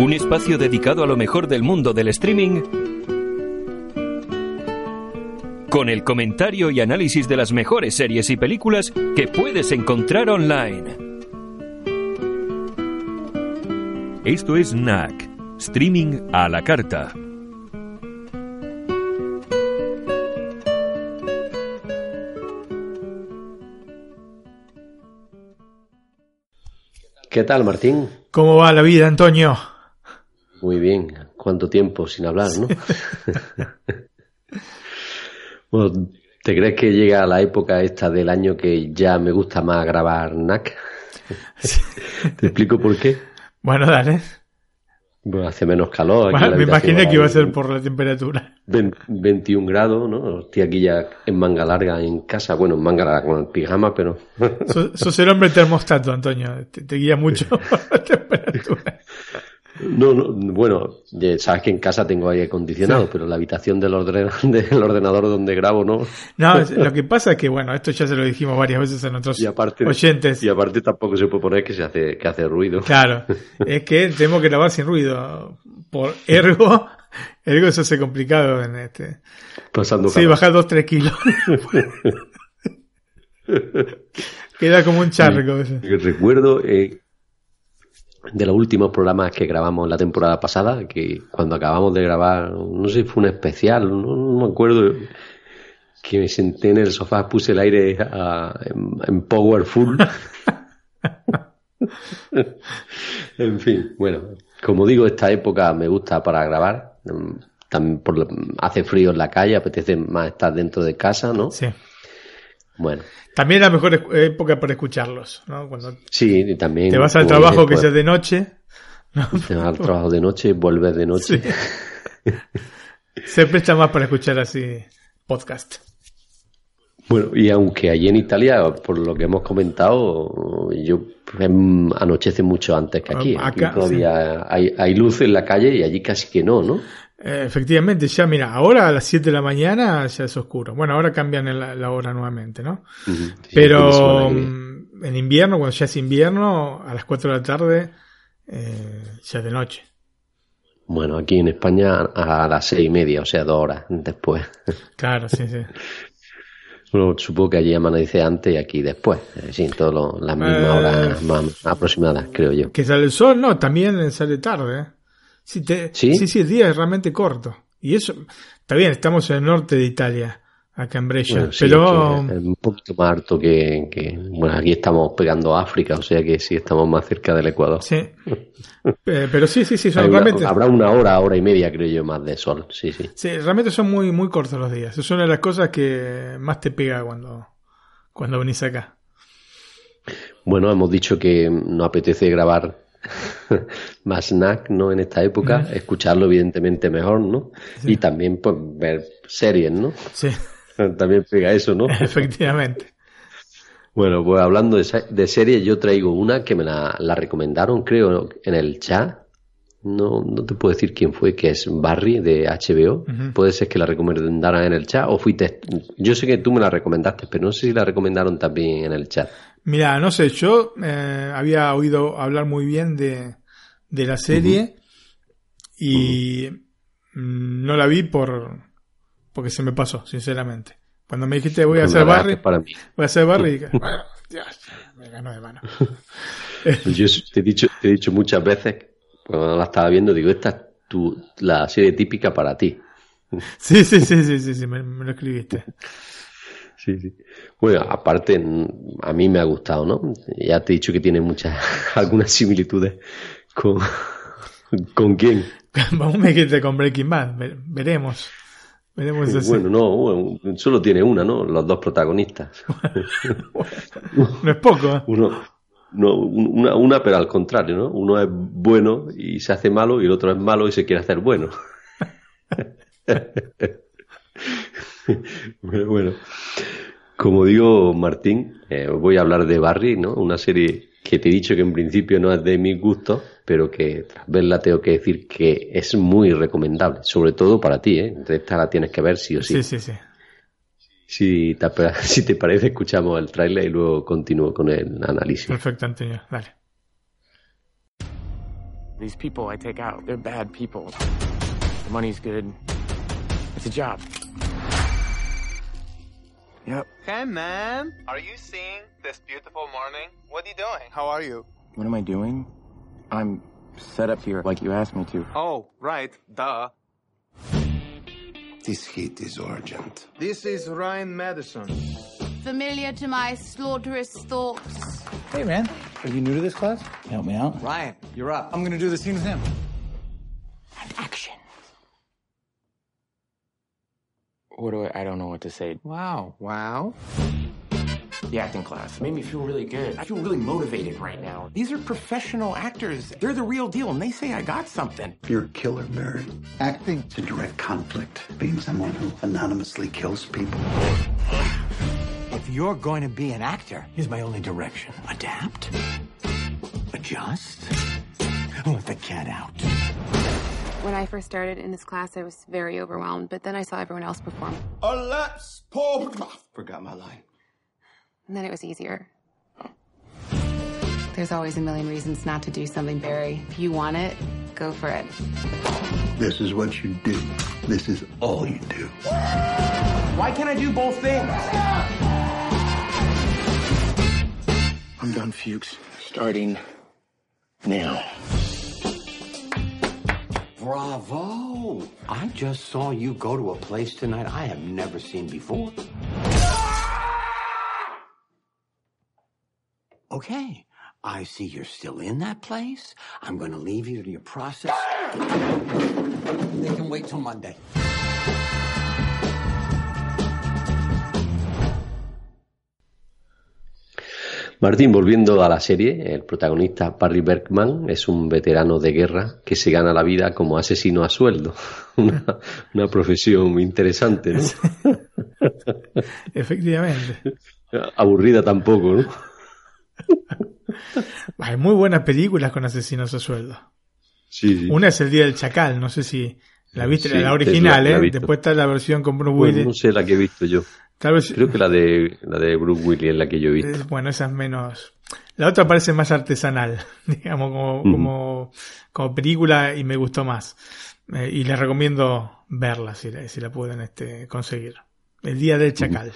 Un espacio dedicado a lo mejor del mundo del streaming con el comentario y análisis de las mejores series y películas que puedes encontrar online. Esto es NAC, streaming a la carta. ¿Qué tal, Martín? ¿Cómo va la vida, Antonio? ¿Cuánto tiempo sin hablar, no? bueno, ¿te crees que llega la época esta del año que ya me gusta más grabar NAC? ¿Te explico por qué? Bueno, dale. Bueno, hace menos calor. Bueno, me imaginé que iba a ser por la temperatura. 21 grados, ¿no? Estoy aquí ya en manga larga en casa. Bueno, en manga larga con el pijama, pero... Sos, el hombre termostato, Antonio. Te, guía mucho la temperatura. No, no, bueno, sabes que en casa tengo aire acondicionado, pero la habitación del, del, ordenador donde grabo no. No, lo que pasa es que, bueno, esto ya se lo dijimos varias veces a nuestros oyentes. Y aparte tampoco se puede poner que se hace, que hace ruido. Claro, es que tengo que grabar sin ruido. Por ergo, ergo eso hace complicado en este. Pasando Sí, bajar dos, tres kilos. Queda como un charco. Recuerdo, eh, de los últimos programas que grabamos la temporada pasada, que cuando acabamos de grabar, no sé si fue un especial, no, me acuerdo, que me senté en el sofá, puse el aire en, powerful. en fin, bueno, como digo, esta época me gusta para grabar. También por, hace frío en la calle, apetece más estar dentro de casa, ¿no? Sí. Bueno. También la mejor época para escucharlos, ¿no? Cuando sí, también. Te vas al trabajo que sea de noche. Te vas al trabajo de noche, vuelves de noche. Se presta más para escuchar así podcast. Bueno, y aunque allí en Italia, por lo que hemos comentado, yo em, anochece mucho antes que aquí. aquí todavía hay, hay luz en la calle y allí casi que no, ¿no? Eh, efectivamente, ya mira, ahora a las 7 de la mañana ya es oscuro. Bueno, ahora cambian la, hora nuevamente, ¿no? Pero mm, en invierno, cuando ya es invierno, a las 4 de la tarde eh, ya es de noche. Bueno, aquí en España a las seis y media, o sea, dos horas después. Claro, sí, sí. Bueno, supongo que allí amanece antes y aquí después. Eh, sí, todas las mismas horas más aproximadas, creo yo. Que sale el sol, no, también sale tarde. ¿eh? Sí, ¿Sí? sí, el día es realmente corto. Y eso, está bien, estamos en el norte de Italia, acá en Brescia, pero... Es un poquito más alto que, Bueno, aquí estamos pegando a África, o sea que sí estamos más cerca del Ecuador. Sí. pero sí, sí, sí, son realmente... Habrá una hora, hora y media, creo yo, más de sol, sí, sí. Sí, realmente son muy, muy cortos los días. Es una de las cosas que más te pega cuando, cuando venís acá. Bueno, hemos dicho que no apetece grabar más snack, ¿no? En esta época, escucharlo evidentemente mejor, ¿no? Y también pues ver series, ¿no? Sí. también pega eso, ¿no? Efectivamente. Bueno, pues hablando de, de series, yo traigo una que me la, recomendaron, creo, en el chat. No, no te puedo decir quién fue, que es Barry de HBO. Puede ser que la recomendaran en el chat o fuiste. Yo sé que tú me la recomendaste, pero no sé si la recomendaron también en el chat. Mira, no sé, yo eh, había oído hablar muy bien de, de la serie y mm, no la vi por porque se me pasó, sinceramente. Cuando me dijiste voy a hacer Barry, voy a hacer Barry, y bueno, me ganó de mano. yo te he dicho, te he dicho muchas veces cuando la estaba viendo, digo esta es tu, la serie típica para ti. Sí, sí, sí, sí, sí, sí me lo escribiste. Sí, sí. Bueno, aparte, a mí me ha gustado, ¿no? Ya te he dicho que tiene muchas, algunas similitudes con, ¿con quién? Vamos me dijiste con Breaking Bad, veremos. Veremos Bueno, no, solo tiene una, ¿no? Los dos protagonistas. no es poco, ¿eh? Uno, no, una, una, pero al contrario, ¿no? Uno es bueno y se hace malo y el otro es malo y se quiere hacer bueno. bueno, bueno, como digo, Martín, eh, voy a hablar de Barry, ¿no? Una serie que te he dicho que en principio no es de mi gusto, pero que tras verla tengo que decir que es muy recomendable, sobre todo para ti, ¿eh? Esta la tienes que ver sí o sí. Sí, sí, sí. Si te, si te parece, escuchamos el tráiler y luego continúo con el análisis. Perfecto, Antonio. Dale. These people I take out, they're bad people. The money's good. It's a job. Yep. Hey, man. Are you seeing this beautiful morning? What are you doing? How are you? What am I doing? I'm set up here like you asked me to. Oh, right. Duh. This heat is urgent. This is Ryan Madison. Familiar to my slaughterous thoughts. Hey, man. Are you new to this class? Help me out. Ryan, you're up. I'm gonna do the scene with him. What do I? I don't know what to say. Wow. Wow. The acting class made me feel really good. I feel really motivated right now. These are professional actors. They're the real deal, and they say I got something. You're a killer, Barry. Acting. It's a direct conflict. Being someone who anonymously kills people. If you're going to be an actor, here's my only direction. Adapt. Adjust. Let the cat out. When I first started in this class, I was very overwhelmed, but then I saw everyone else perform. Let's pull. Oh, forgot my line. And then it was easier. There's always a million reasons not to do something, Barry. If you want it, go for it. This is what you do. This is all you do. Why can't I do both things? I'm done, Fuchs. Starting now. Bravo! I just saw you go to a place tonight I have never seen before. Okay, I see you're still in that place. I'm going to leave you to your process. They can wait till Monday. Martín, volviendo a la serie, el protagonista Barry Bergman es un veterano de guerra que se gana la vida como asesino a sueldo. Una, una profesión muy interesante, ¿no? Efectivamente. Aburrida tampoco, ¿no? Hay muy buenas películas con asesinos a sueldo. Sí, sí. Una es El Día del Chacal, no sé si la viste, Sí, la original, la- la he ¿eh? Después está la versión con Bruce Bueno, Willis. no sé la que he visto yo. Tal vez, Creo que la de la de Bruce Willis es la que yo he visto. eh, bueno, esa es menos... La otra parece más artesanal, digamos, como, como, como película y me gustó más. Eh, y les recomiendo verla si la, si la pueden este, conseguir. El Día del Chacal.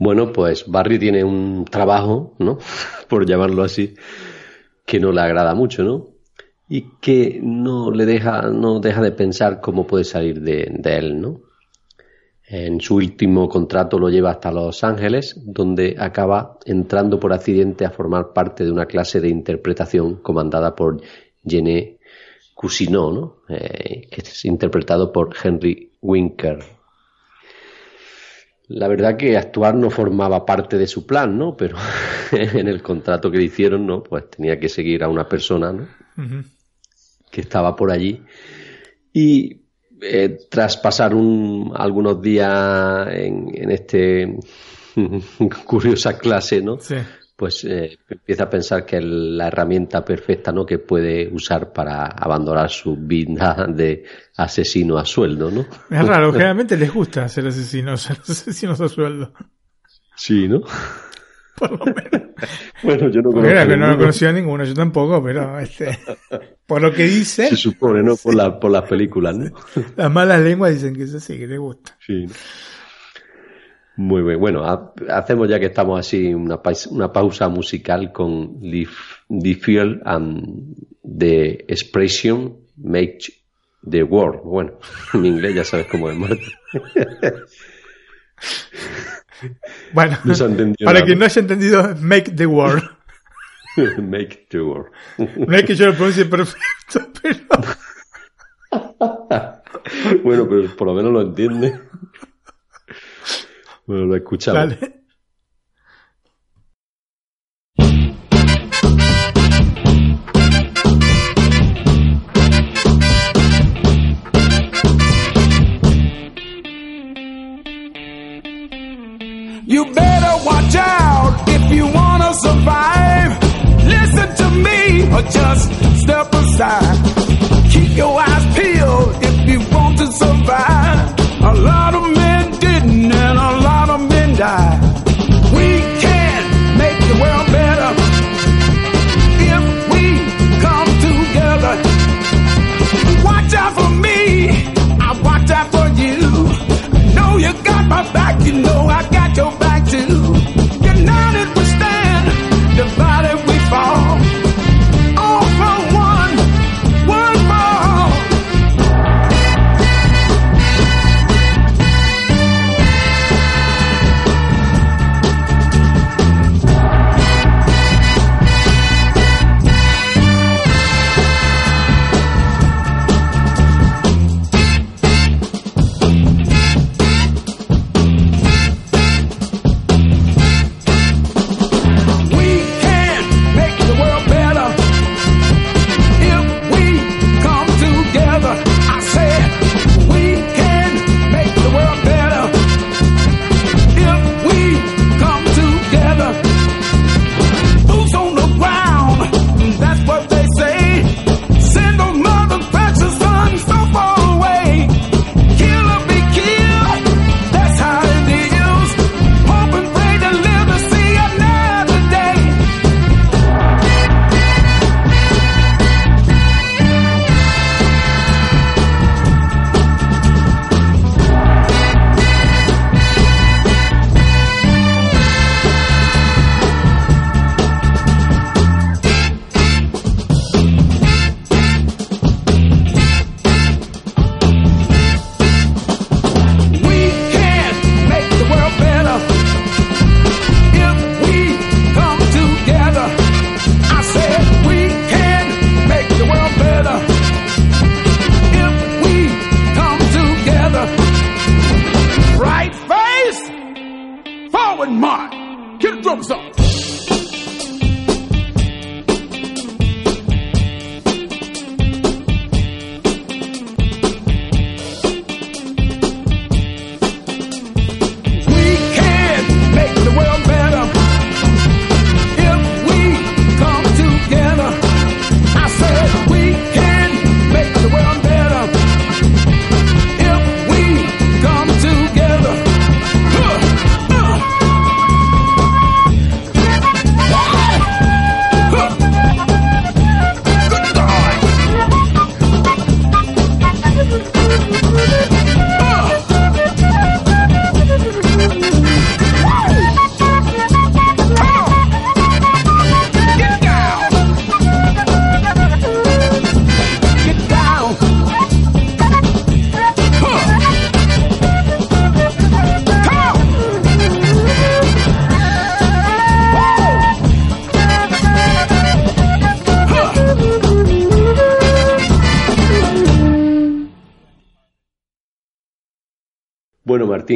Bueno, pues Barry tiene un trabajo, ¿no? Por llamarlo así, que no le agrada mucho, ¿no? Y que no le deja, no deja de pensar cómo puede salir de, de él, ¿no? En su último contrato lo lleva hasta Los Ángeles, donde acaba entrando por accidente a formar parte de una clase de interpretación comandada por Jenny Cousineau, ¿no? Eh, que es interpretado por Henry Winker. La verdad que actuar no formaba parte de su plan, ¿no? Pero en el contrato que le hicieron, ¿no? Pues tenía que seguir a una persona, ¿no? Que estaba por allí. Y eh, tras pasar un, algunos días en, en este curiosa clase, ¿no? Sí. Pues eh, empieza a pensar que es la herramienta perfecta, ¿no? Que puede usar para abandonar su vida de asesino a sueldo, ¿no? Es raro, generalmente les gusta ser asesinos, asesinos a sueldo. Sí, ¿no? Por lo menos. Bueno, yo no era que no lo ninguno. conocía ninguno, yo tampoco, pero este, por lo que dice, Se supone, ¿no? Por, la, por las películas, ¿no? las malas lenguas dicen que es así, que le gusta. Sí. Muy bien. Bueno, ha- hacemos ya que estamos así una, pais- una pausa musical con The, F- The Feel and The Expression Make the World. Bueno, en inglés ya sabes cómo es, Marta. Bueno, para quien no haya entendido, make the world. Make the World. No es que yo lo pronuncie perfecto, pero bueno, pero por lo menos lo entiende. Bueno, lo escuchamos. dale. You better watch out if you wanna survive. Listen to me or just step aside. Keep your eyes peeled if you want to survive. A lot of men didn't and a lot of men died. We can make the world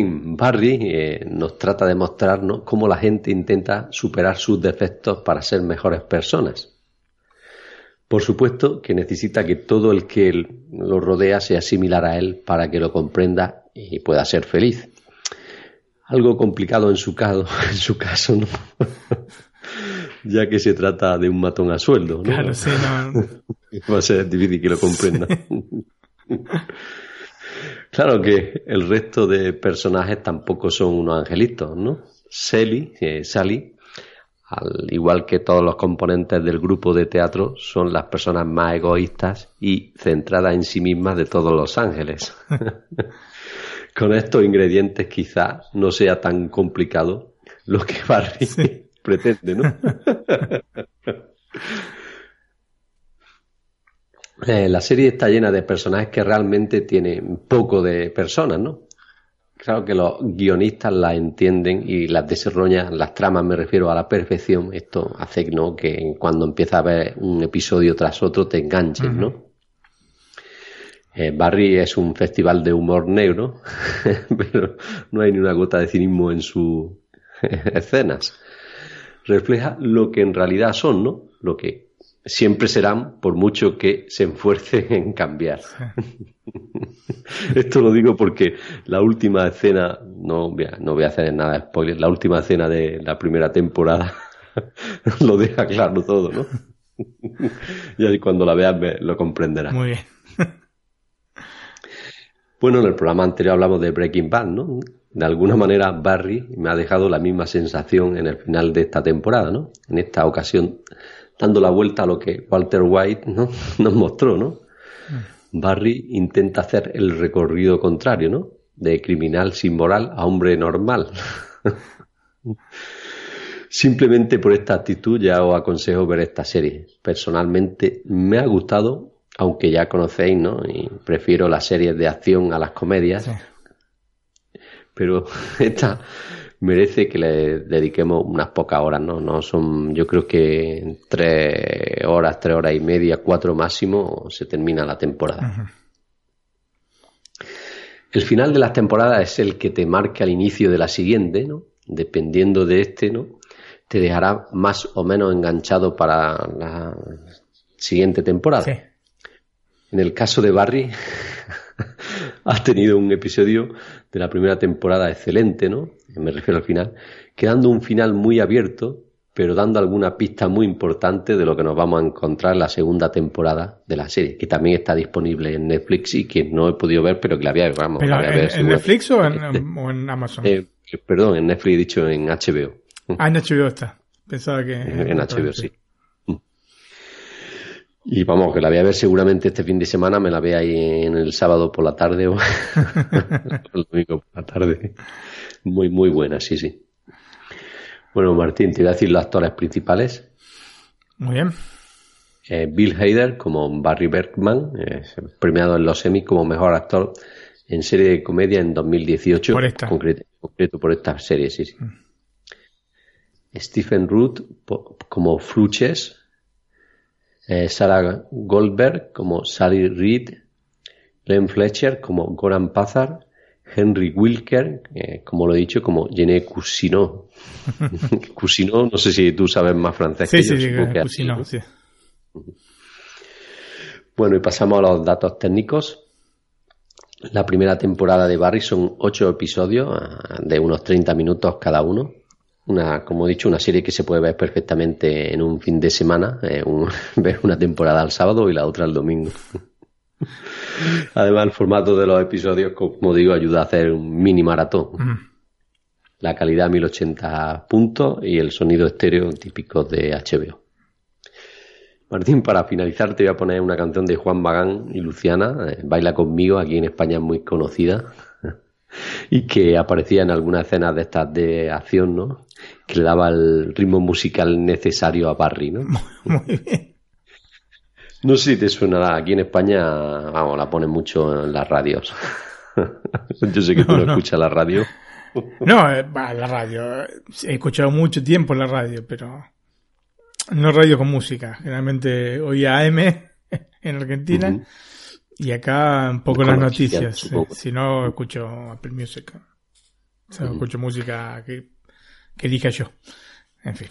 Barry eh, nos trata de mostrarnos cómo la gente intenta superar sus defectos para ser mejores personas. Por supuesto que necesita que todo el que lo rodea sea similar a él para que lo comprenda y pueda ser feliz. Algo complicado en su caso, en su caso, ¿no? ya que se trata de un matón a sueldo, ¿no? Claro, sí, no. Va a ser difícil que lo comprenda. Claro que el resto de personajes tampoco son unos angelitos, ¿no? Sally, eh, Sally, al igual que todos los componentes del grupo de teatro, son las personas más egoístas y centradas en sí mismas de todos los ángeles. Con estos ingredientes quizás no sea tan complicado lo que Barry pretende, ¿no? Eh, la serie está llena de personajes que realmente tienen poco de personas, ¿no? Claro que los guionistas las entienden y las desarrollan, las tramas me refiero a la perfección. Esto hace ¿no? que cuando empieza a ver un episodio tras otro te enganches, ¿no? Eh, Barry es un festival de humor negro, pero no hay ni una gota de cinismo en sus escenas. Refleja lo que en realidad son, ¿no? Lo que siempre serán por mucho que se esfuercen en cambiar. Esto lo digo porque la última escena, no voy a, no voy a hacer nada de spoiler, la última escena de la primera temporada lo deja claro todo, ¿no? y ahí cuando la veas me- lo comprenderás. Muy bien. Bueno, en el programa anterior hablamos de Breaking Bad, ¿no? De alguna manera Barry me ha dejado la misma sensación en el final de esta temporada, ¿no? En esta ocasión dando la vuelta a lo que Walter White ¿no? nos mostró, ¿no? Barry intenta hacer el recorrido contrario, ¿no? De criminal sin moral a hombre normal. Simplemente por esta actitud ya os aconsejo ver esta serie. Personalmente me ha gustado, aunque ya conocéis, ¿no? Y prefiero las series de acción a las comedias. Pero esta merece que le dediquemos unas pocas horas, ¿no? No son, yo creo que tres horas, tres horas y media, cuatro máximo, se termina la temporada. El final de las temporadas es el que te marca el inicio de la siguiente, ¿no? Dependiendo de este, ¿no? Te dejará más o menos enganchado para la siguiente temporada. En el caso de Barry, has tenido un episodio de la primera temporada excelente, ¿no? Me refiero al final, quedando un final muy abierto, pero dando alguna pista muy importante de lo que nos vamos a encontrar en la segunda temporada de la serie, que también está disponible en Netflix y que no he podido ver, pero que la voy a ver, vamos, Pero, la voy a ¿en, ver en seguro. Netflix o en, o en Amazon? Eh, perdón, en Netflix he dicho en HBO. ah, en HBO está. Pensaba que... En HBO, sí. Y vamos, que la voy a ver seguramente este fin de semana, me la vea ahí en el sábado por la tarde o el domingo por la tarde. Muy, muy buena, sí, sí. Bueno, Martín, te voy a decir los actores principales. Muy bien. Eh, Bill Hader como Barry Bergman, eh, premiado en los Emmy como mejor actor en serie de comedia en 2018. Por esta. Concreto, concreto por esta serie, sí, sí. Stephen Root po- como Fluches, eh, Sarah Goldberg como Sally Reed, Len Fletcher como Goran Pazar Henry Wilker, eh, como lo he dicho, como Gené Cousineau. Cousineau, no sé si tú sabes más francés Sí, que sí, yo, sí, supongo que Cousineau, así, sí. Bueno, y pasamos a los datos técnicos. La primera temporada de Barry son ocho episodios ah, de unos 30 minutos cada uno. Una, como he dicho, una serie que se puede ver perfectamente en un fin de semana. eh, un- ver una temporada el sábado y la otra el domingo. Además, el formato de los episodios, como digo, ayuda a hacer un mini maratón. La calidad 1080 puntos y el sonido estéreo típico de HBO. Martín, para finalizar te voy a poner una canción de Juan Magán y Luciana, eh, Baila conmigo, aquí en España es muy conocida y que aparecía en algunas escenas de estas de acción, ¿no? Que le daba el ritmo musical necesario a Barry, ¿no? Muy bien. No sé si te suena, aquí en España, vamos, la ponen mucho en las radios. Yo sé que tú No, no, no. escuchas la radio. No, eh, la radio. eh, He escuchado mucho tiempo la radio, pero no radio con música. Generalmente oía AM en Argentina y acá un poco Con las noticias, supongo. Si no, escucho Apple Music. O sea, Ujú. escucho música que, que elija yo. En fin.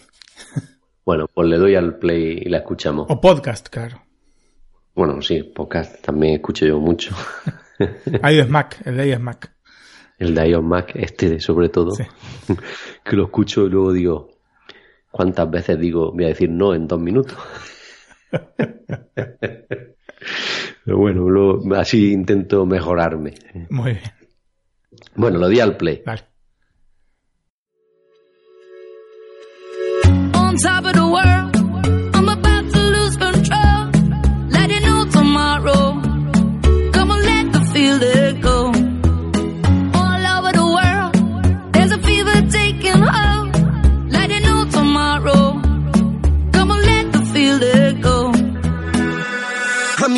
Bueno, pues le doy al play y la escuchamos. O podcast, claro. Bueno, sí, podcast también escucho yo mucho. iOS Mac, el de iOS Mac. El de iOS Mac, este sobre todo, que lo escucho y luego digo, ¿cuántas veces digo, voy a decir no en dos minutos? Pero bueno, luego- así intento mejorarme. Muy bien. Bueno, lo di al play. on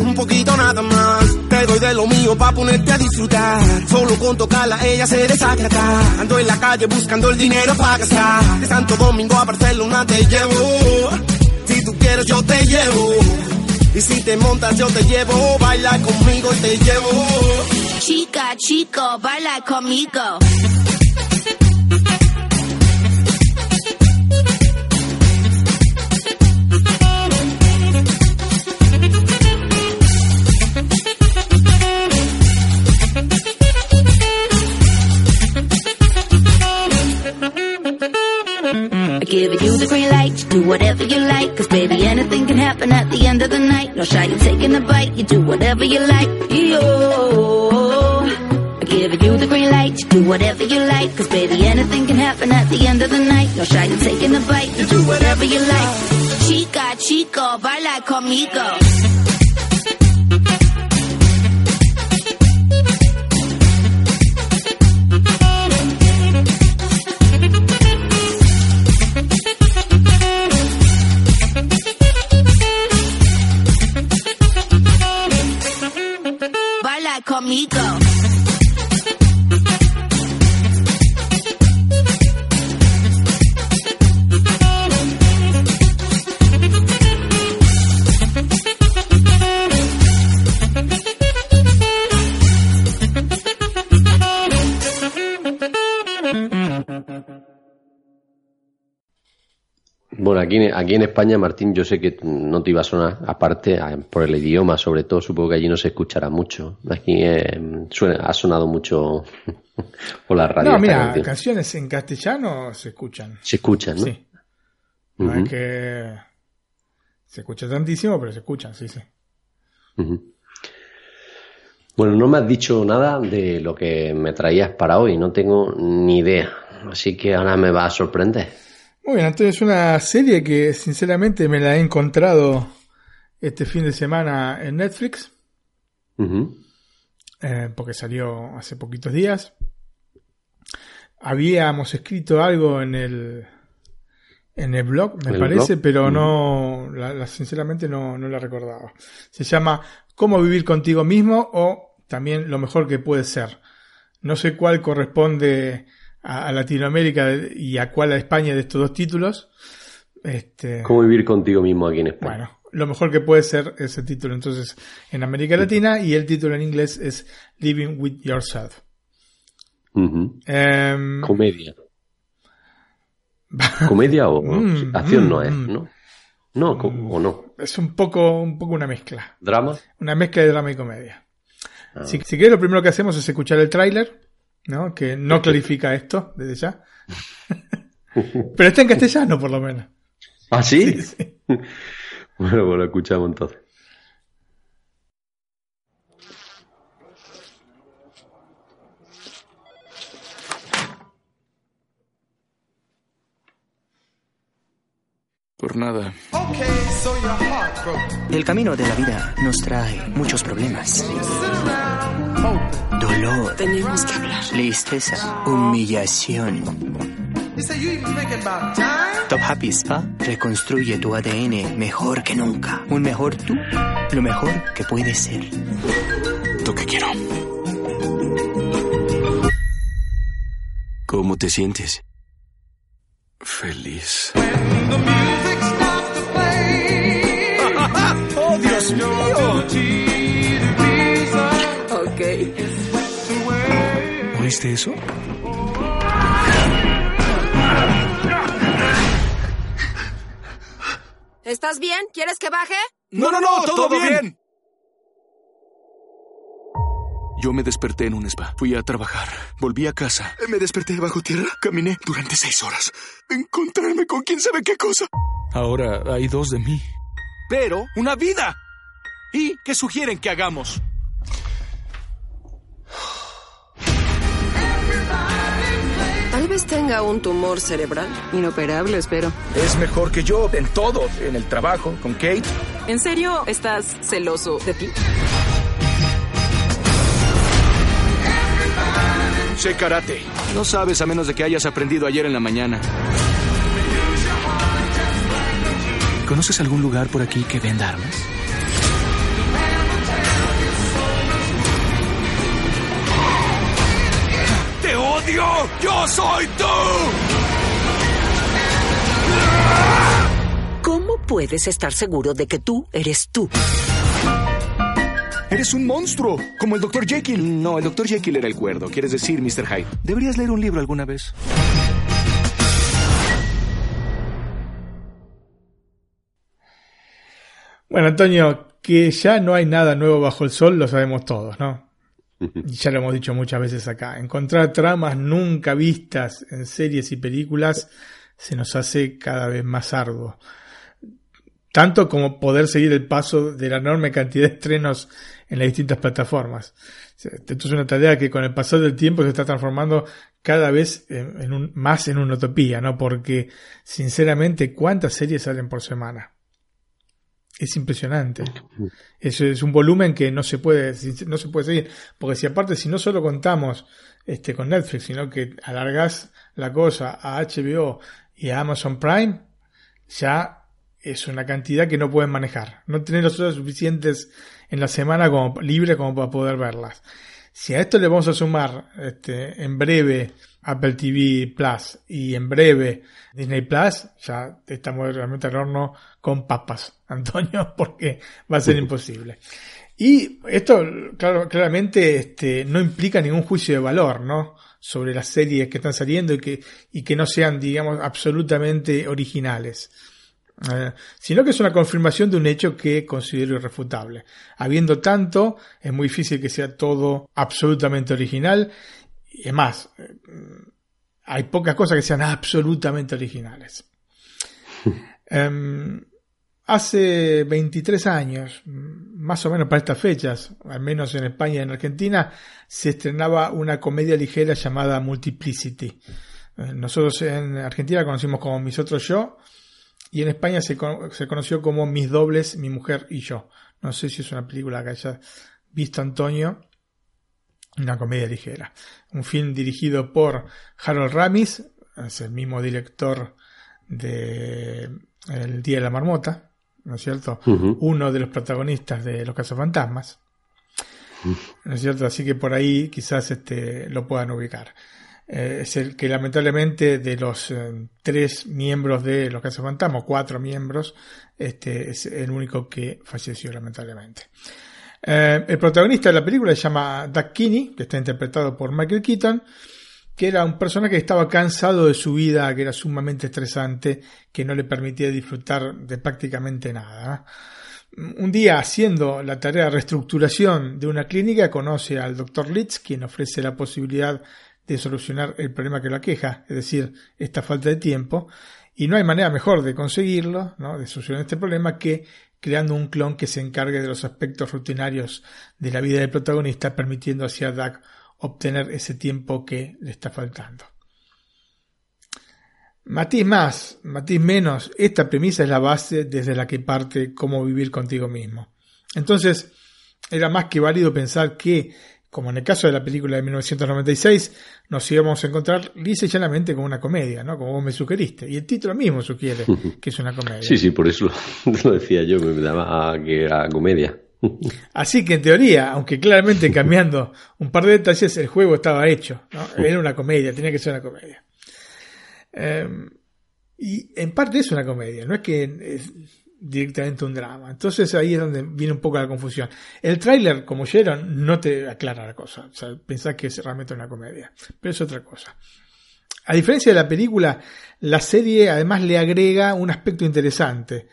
un poquito nada más. Te doy de lo mío pa' ponerte a disfrutar. Solo con tocarla ella se desagrada. Ando en la calle buscando el dinero para gastar. De Santo Domingo a Barcelona te llevo. Si tú quieres yo te llevo. Y si te montas yo te llevo. Baila conmigo y te llevo. Chica, chico, baila conmigo. Give you the green light, you do whatever you like. Cause baby, anything can happen at the end of the night. No shy, you taking a bite, you do whatever you like. Yo, I give you the green light, you do whatever you like. Cause baby, anything can happen at the end of the night. No shy, you taking a bite, you do whatever you like. Chica, chico, baila conmigo. Bueno, aquí, aquí en España, Martín, yo sé que no te iba a sonar, aparte, por el idioma, sobre todo, supongo que allí no se escuchará mucho. Aquí eh, suena, ha sonado mucho por la radio. No, mira, canciones en castellano se escuchan. Se escuchan, ¿no? Sí. No es que se escucha tantísimo, pero se escuchan, sí, sí. Bueno, no me has dicho nada de lo que me traías para hoy, no tengo ni idea. Así que ahora me va a sorprender. Muy bien, entonces es una serie que sinceramente me la he encontrado este fin de semana en Netflix. Eh, porque salió hace poquitos días. Habíamos escrito algo en el en el blog, me parece, pero no, sinceramente no, no la recordaba. Se llama Cómo vivir contigo mismo o también lo mejor que puede ser. No sé cuál corresponde a, Latinoamérica y a cuál a España de estos dos títulos. Este, ¿Cómo vivir contigo mismo aquí en España? Bueno, lo mejor que puede ser ese título entonces en América Latina y el título en inglés es Living with Yourself. Em, Comedia. Comedia o mm, acción no es, mm. ¿no? No, o no. Es un poco, un poco una mezcla. ¿Drama? Una mezcla de drama y comedia. Ah. Si, si quieres, lo primero que hacemos es escuchar el tráiler, ¿no? Que no clarifica esto desde ya. Pero está en castellano, por lo menos. ¿Ah, sí? bueno, pues lo escuchamos entonces. Por nada. El camino de la vida nos trae muchos problemas. Dolor. Tenemos que hablar. Tristeza. Humillación. Top Happy Spa reconstruye tu ADN mejor que nunca. Un mejor tú, lo mejor que puede ser. Lo que quiero. ¿Cómo te sientes? Feliz. ¡Oh, Dios mío! ¿Oíste eso? ¿Estás bien? ¿Quieres que baje? No, no, no, todo, bien. Yo me desperté en un spa. Fui a trabajar. Volví a casa. Me desperté bajo tierra. Caminé durante seis horas. Encontrarme con quién sabe qué cosa. Ahora hay dos de mí. Pero una vida. ¿Y qué sugieren que hagamos? Vez tenga un tumor cerebral. Inoperable, espero. Es mejor que yo en todo. En el trabajo, con Kate. ¿En serio estás celoso de ti? Sé karate. No sabes a menos de que hayas aprendido ayer en la mañana. ¿Conoces algún lugar por aquí que venda armas? ¡Yo soy tú! ¿Cómo puedes estar seguro de que tú eres tú? Eres un monstruo, como el Dr. Jekyll. No, el Dr. Jekyll era el cuerdo, quieres decir, Mr. Hyde. Deberías leer un libro alguna vez. Bueno, Antonio, que ya no hay nada nuevo bajo el sol, lo sabemos todos, ¿no? Ya lo hemos dicho muchas veces acá. Encontrar tramas nunca vistas en series y películas se nos hace cada vez más arduo tanto como poder seguir el paso de la enorme cantidad de estrenos en las distintas plataformas. Esto es una tarea que con el paso del tiempo se está transformando cada vez en un, más en una utopía, ¿no? Porque, sinceramente, ¿cuántas series salen por semana? Es impresionante. Eso es un volumen que no se puede, no se puede seguir. Porque si aparte, si no solo contamos este, con Netflix, sino que alargas la cosa a HBO y a Amazon Prime, ya es una cantidad que no pueden manejar. No tener los horas suficientes en la semana como, libre como para poder verlas. Si a esto le vamos a sumar este, en breve Apple TV Plus y en breve Disney Plus, ya estamos realmente al horno con papas, Antonio, porque va a ser imposible. Y esto, claro, claramente, este, no implica ningún juicio de valor, ¿no? Sobre las series que están saliendo y que, y que no sean, digamos, absolutamente originales. eh, sino que es una confirmación de un hecho que considero irrefutable. Habiendo tanto, es muy difícil que sea todo absolutamente original. Y es más, eh, hay pocas cosas que sean absolutamente originales. Em, hace 23 años, más o menos para estas fechas, al menos en España y en Argentina, se estrenaba una comedia ligera llamada Multiplicity. Eh, nosotros en Argentina conocimos como Mis Otros Yo y en España se, se, conoció como Mis Dobles, Mi Mujer y Yo. No sé si es una película que haya visto Antonio. Una comedia ligera. Un film dirigido por Harold Ramis, es el mismo director de El Día de la Marmota, ¿no es cierto? Uno de los protagonistas de Los Cazafantasmas. ¿No es cierto? Así que por ahí quizás este, lo puedan ubicar. Eh, es el que lamentablemente de los eh, tres miembros de los Cazafantasmas, cuatro miembros, este es el único que falleció lamentablemente. Eh, el protagonista de la película se llama Doug Kinney, que está interpretado por Michael Keaton, que era un personaje que estaba cansado de su vida, que era sumamente estresante, que no le permitía disfrutar de prácticamente nada. Un día, haciendo la tarea de reestructuración de una clínica, conoce al Dr. Litz, quien ofrece la posibilidad de solucionar el problema que lo aqueja, es decir, esta falta de tiempo, y no hay manera mejor de conseguirlo, ¿no? de solucionar este problema, que creando un clon que se encargue de los aspectos rutinarios de la vida del protagonista, permitiendo así a Doug obtener ese tiempo que le está faltando. Matiz más, matiz menos, esta premisa es la base desde la que parte cómo vivir contigo mismo. Entonces, era más que válido pensar que, como en el caso de la película de 1996, nos íbamos a encontrar lisa y llanamente con una comedia, ¿no? Como vos me sugeriste. Y el título mismo sugiere que es una comedia. Sí, sí, por eso lo, decía yo, me daba que era comedia. Así que en teoría, aunque claramente cambiando un par de detalles, el juego estaba hecho. Era una comedia, tenía que ser una comedia. Em, y en parte es una comedia, no es que es directamente un drama. Entonces ahí es donde viene un poco la confusión. El tráiler, como oyeron, no te aclara la cosa. O sea, pensás que es realmente una comedia. Pero es otra cosa. A diferencia de la película, la serie además le agrega un aspecto interesante.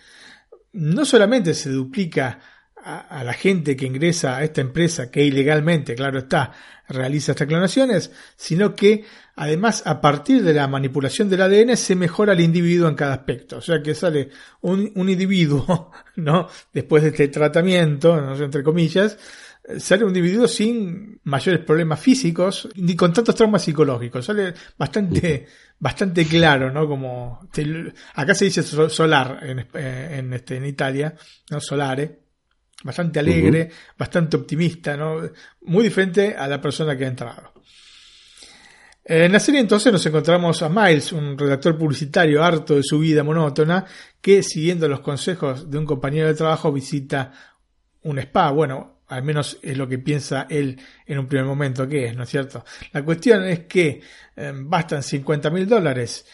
No solamente se duplica a, la gente que ingresa a esta empresa, que ilegalmente, claro está, realiza estas clonaciones, sino que además a partir de la manipulación del ADN se mejora el individuo en cada aspecto. O sea que sale un, individuo, ¿no? Después de este tratamiento, entre comillas, sale un individuo sin mayores problemas físicos ni con tantos traumas psicológicos. Sale bastante, bastante claro, ¿no? Como acá se dice solar en, en, este, en Italia, ¿no? Solare bastante alegre, bastante optimista, ¿no? Muy diferente a la persona que ha entrado. En la serie entonces nos encontramos a Miles, un redactor publicitario harto de su vida monótona, que siguiendo los consejos de un compañero de trabajo visita un spa. Bueno, al menos es lo que piensa él en un primer momento que es, ¿no es cierto? La cuestión es que eh, bastan 50 mil dólares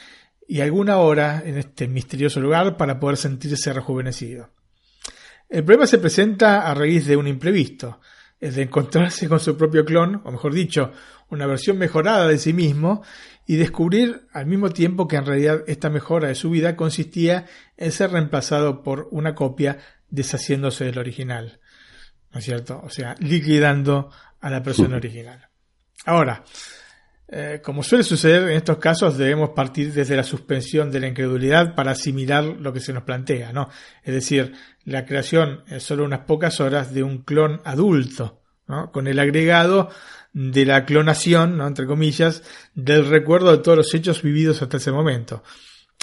y alguna hora en este misterioso lugar para poder sentirse rejuvenecido. El problema se presenta a raíz de un imprevisto, es de encontrarse con su propio clon, o mejor dicho, una versión mejorada de sí mismo, y descubrir al mismo tiempo que en realidad esta mejora de su vida consistía en ser reemplazado por una copia deshaciéndose del original. ¿No es cierto? O sea, liquidando a la persona original. Ahora, eh, como suele suceder en estos casos, debemos partir desde la suspensión de la incredulidad para asimilar lo que se nos plantea, ¿no? Es decir, la creación en solo unas pocas horas de un clon adulto, ¿no? Con el agregado de la clonación, ¿no? Entre comillas, del recuerdo de todos los hechos vividos hasta ese momento.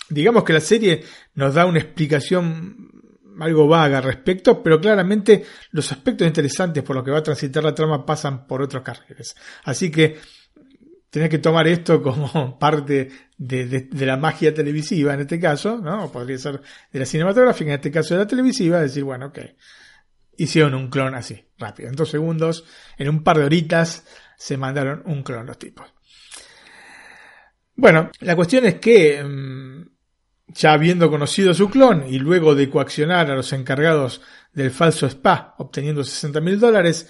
Digamos que la serie nos da una explicación algo vaga al respecto, pero claramente los aspectos interesantes por los que va a transitar la trama pasan por otros carriles. Así que tenés que tomar esto como parte de, la magia televisiva en este caso, ¿no? Podría ser de la cinematográfica, en este caso de la televisiva, decir, bueno, ok, hicieron un clon así, rápido. En dos segundos, en un par de horitas, se mandaron un clon los tipos. Bueno, la cuestión es que, mm, ya habiendo conocido su clon y luego de coaccionar a los encargados del falso spa, obteniendo 60 mil dólares,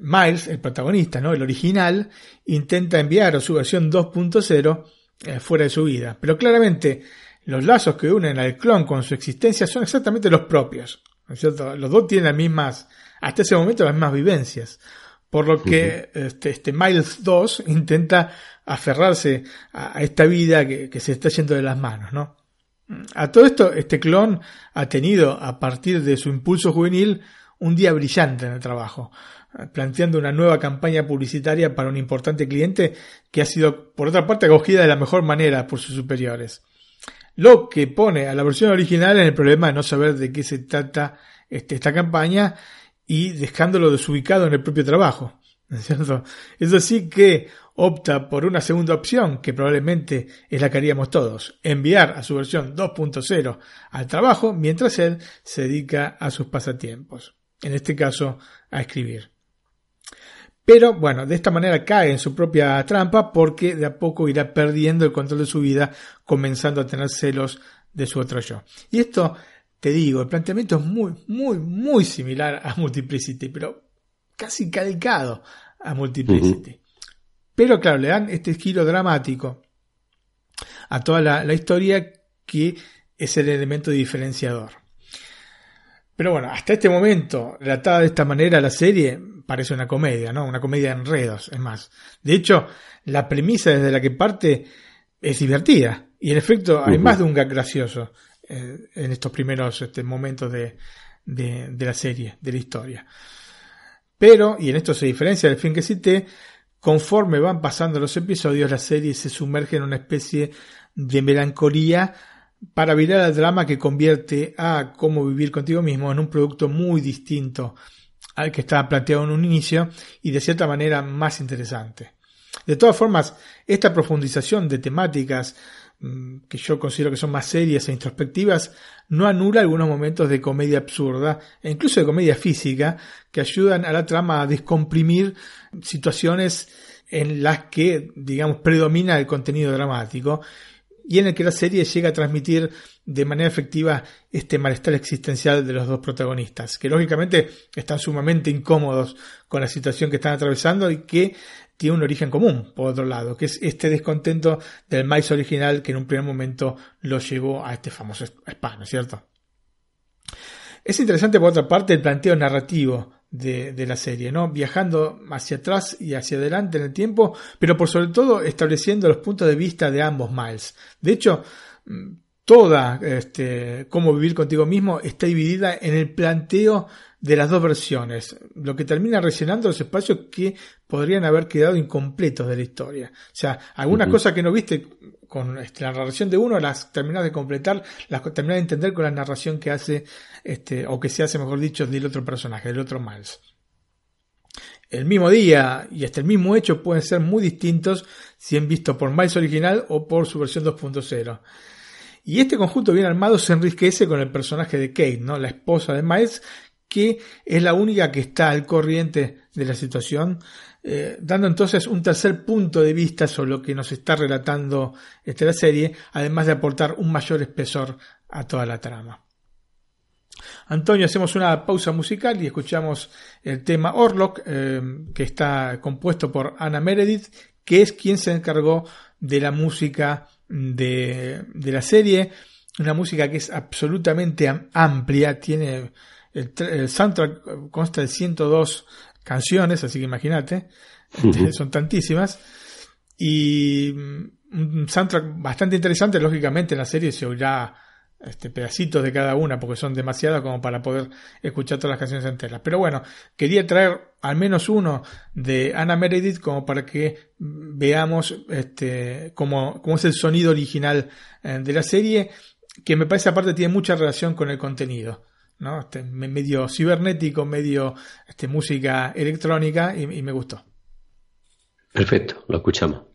Miles, el protagonista, ¿no? el original, intenta enviar su versión 2.0 eh, fuera de su vida. Pero claramente los lazos que unen al clon con su existencia son exactamente los propios. ¿no es cierto? Los dos tienen las mismas, hasta ese momento las mismas vivencias. Por lo que este, este, Miles 2 intenta aferrarse a, esta vida que, que, se está yendo de las manos, ¿no? A todo esto, este clon ha tenido, a partir de su impulso juvenil, un día brillante en el trabajo, planteando una nueva campaña publicitaria para un importante cliente que ha sido, por otra parte, acogida de la mejor manera por sus superiores. Lo que pone a la versión original en el problema de no saber de qué se trata este, esta campaña y dejándolo desubicado en el propio trabajo. ¿Es cierto? Es así que opta por una segunda opción, que probablemente es la que haríamos todos, enviar a su versión 2.0 al trabajo mientras él se dedica a sus pasatiempos, en este caso a escribir. Pero bueno, de esta manera cae en su propia trampa porque de a poco irá perdiendo el control de su vida, comenzando a tener celos de su otro yo. Y esto, te digo, el planteamiento es muy, muy, muy similar a Multiplicity, pero casi calcado a Multiplicity. Pero claro, le dan este giro dramático a toda la, la historia que es el elemento diferenciador. Pero bueno, hasta este momento, relatada de esta manera la serie, parece una comedia, ¿no? Una comedia de enredos, es más. De hecho, la premisa desde la que parte es divertida. Y en efecto, hay más de un gag gracioso eh, en estos primeros este, momentos de, de, de, la serie, de la historia. Pero, y en esto se diferencia del fin que cité, conforme van pasando los episodios, la serie se sumerge en una especie de melancolía para virar al drama que convierte a cómo vivir contigo mismo en un producto muy distinto que estaba planteado en un inicio y de cierta manera más interesante. De todas formas, esta profundización de temáticas mm, que yo considero que son más serias e introspectivas, no anula algunos momentos de comedia absurda e incluso de comedia física que ayudan a la trama a descomprimir situaciones en las que, digamos, predomina el contenido dramático y en el que la serie llega a transmitir de manera efectiva este malestar existencial de los dos protagonistas, que lógicamente están sumamente incómodos con la situación que están atravesando y que tiene un origen común, por otro lado, que es este descontento del maíz original que en un primer momento lo llevó a este famoso spa, ¿no es cierto? Es interesante, por otra parte, el planteo narrativo de, la serie, ¿no? Viajando hacia atrás y hacia adelante en el tiempo, pero por sobre todo estableciendo los puntos de vista de ambos Miles. De hecho, mm, toda este, cómo vivir contigo mismo está dividida en el planteo de las dos versiones, lo que termina rellenando los espacios que podrían haber quedado incompletos de la historia. O sea, algunas cosas que no viste con este, la narración de uno las terminas de completar, las terminas de entender con la narración que hace, este, o que se hace, mejor dicho, del otro personaje, del otro Miles. El mismo día y hasta el mismo hecho pueden ser muy distintos si han visto por Miles original o por su versión 2.0. Y este conjunto bien armado se enriquece con el personaje de Kate, ¿no? la esposa de Miles, que es la única que está al corriente de la situación, eh, dando entonces un tercer punto de vista sobre lo que nos está relatando esta la serie, además de aportar un mayor espesor a toda la trama. Antonio, hacemos una pausa musical y escuchamos el tema Orlok, eh, que está compuesto por Anna Meredith, que es quien se encargó de la música de, de la serie, una música que es absolutamente amplia, tiene el, soundtrack consta de 102 canciones, así que imagínate, este, son tantísimas. Y mm, un soundtrack bastante interesante, lógicamente en la serie se oirá este, pedacitos de cada una porque son demasiadas como para poder escuchar todas las canciones enteras. Pero bueno, quería traer al menos uno de Anna Meredith como para que veamos este, cómo, cómo es el sonido original eh, de la serie, que me parece aparte tiene mucha relación con el contenido. ¿No? Este, medio cibernético, medio este, música electrónica y, y me gustó. Perfecto, lo escuchamos.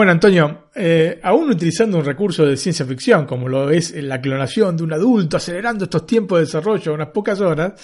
Bueno, Antonio, eh, aún utilizando un recurso de ciencia ficción, como lo es la clonación de un adulto, acelerando estos tiempos de desarrollo a unas pocas horas,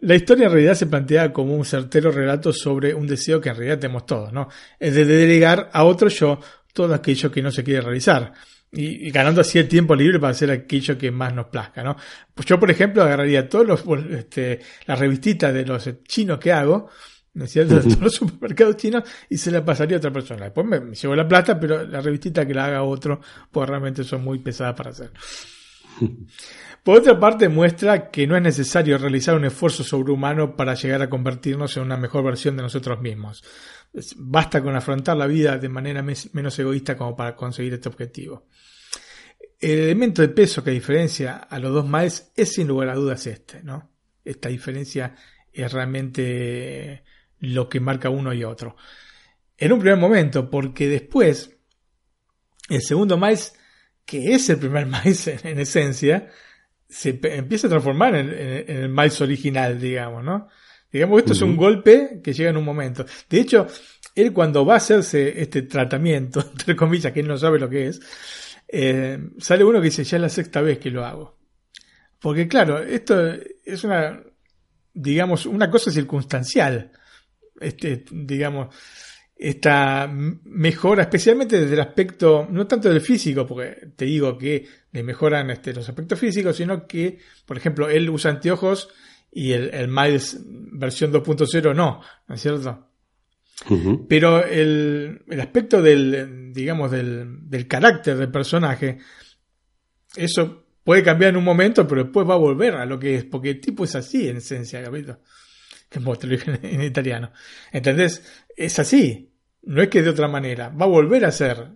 la historia en realidad se plantea como un certero relato sobre un deseo que en realidad tenemos todos, ¿no? Es de delegar a otro yo todo aquello que no se quiere realizar. Y, ganando así el tiempo libre para hacer aquello que más nos plazca, ¿no? Pues yo, por ejemplo, agarraría todos los, este, las revistitas de los chinos que hago, ¿no es cierto? De todos los supermercados chinos y se la pasaría a otra persona. Después me, llevo la plata, pero la revistita que la haga otro, pues realmente son muy pesadas para hacer. Por otra parte, muestra que no es necesario realizar un esfuerzo sobrehumano para llegar a convertirnos en una mejor versión de nosotros mismos. Basta con afrontar la vida de manera menos egoísta como para conseguir este objetivo. El elemento de peso que diferencia a los dos maes es sin lugar a dudas este, ¿no? Esta diferencia es realmente lo que marca uno y otro. En un primer momento, porque después, el segundo maíz, que es el primer maíz en, esencia, se empieza a transformar en, el maíz original, digamos, ¿no? Digamos, esto es un golpe que llega en un momento. De hecho, él cuando va a hacerse este tratamiento, entre comillas, que él no sabe lo que es, eh, sale uno que dice, ya es la sexta vez que lo hago. Porque claro, esto es una, digamos, una cosa circunstancial este, digamos, esta mejora, especialmente desde el aspecto, no tanto del físico, porque te digo que le mejoran este, los aspectos físicos, sino que, por ejemplo, él usa anteojos y el, el Miles versión 2.0 no, ¿no es cierto? Pero el, el, aspecto del, digamos, del, del carácter del personaje, eso puede cambiar en un momento, pero después va a volver a lo que es, porque el tipo es así en esencia, capito que en, italiano. ¿Entendés? Es así. No es que de otra manera. Va a volver a ser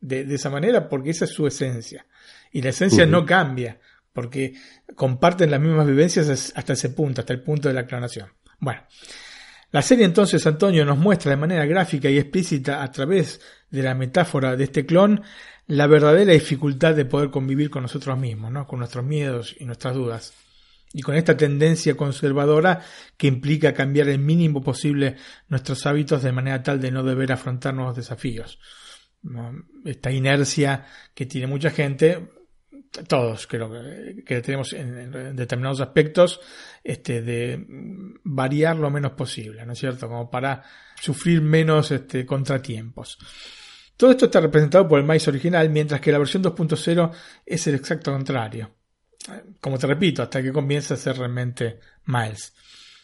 de, esa manera porque esa es su esencia. Y la esencia no cambia porque comparten las mismas vivencias hasta ese punto, hasta el punto de la clonación. Bueno, la serie entonces, Antonio, nos muestra de manera gráfica y explícita a través de la metáfora de este clon la verdadera dificultad de poder convivir con nosotros mismos, ¿no? con nuestros miedos y nuestras dudas y con esta tendencia conservadora que implica cambiar el mínimo posible nuestros hábitos de manera tal de no deber afrontar nuevos desafíos. Esta inercia que tiene mucha gente, todos creo que, tenemos en, determinados aspectos, este, de variar lo menos posible, ¿no es cierto? Como para sufrir menos este, contratiempos. Todo esto está representado por el maíz original, mientras que la versión 2.0 es el exacto contrario como te repito, hasta que comienza a ser realmente Miles.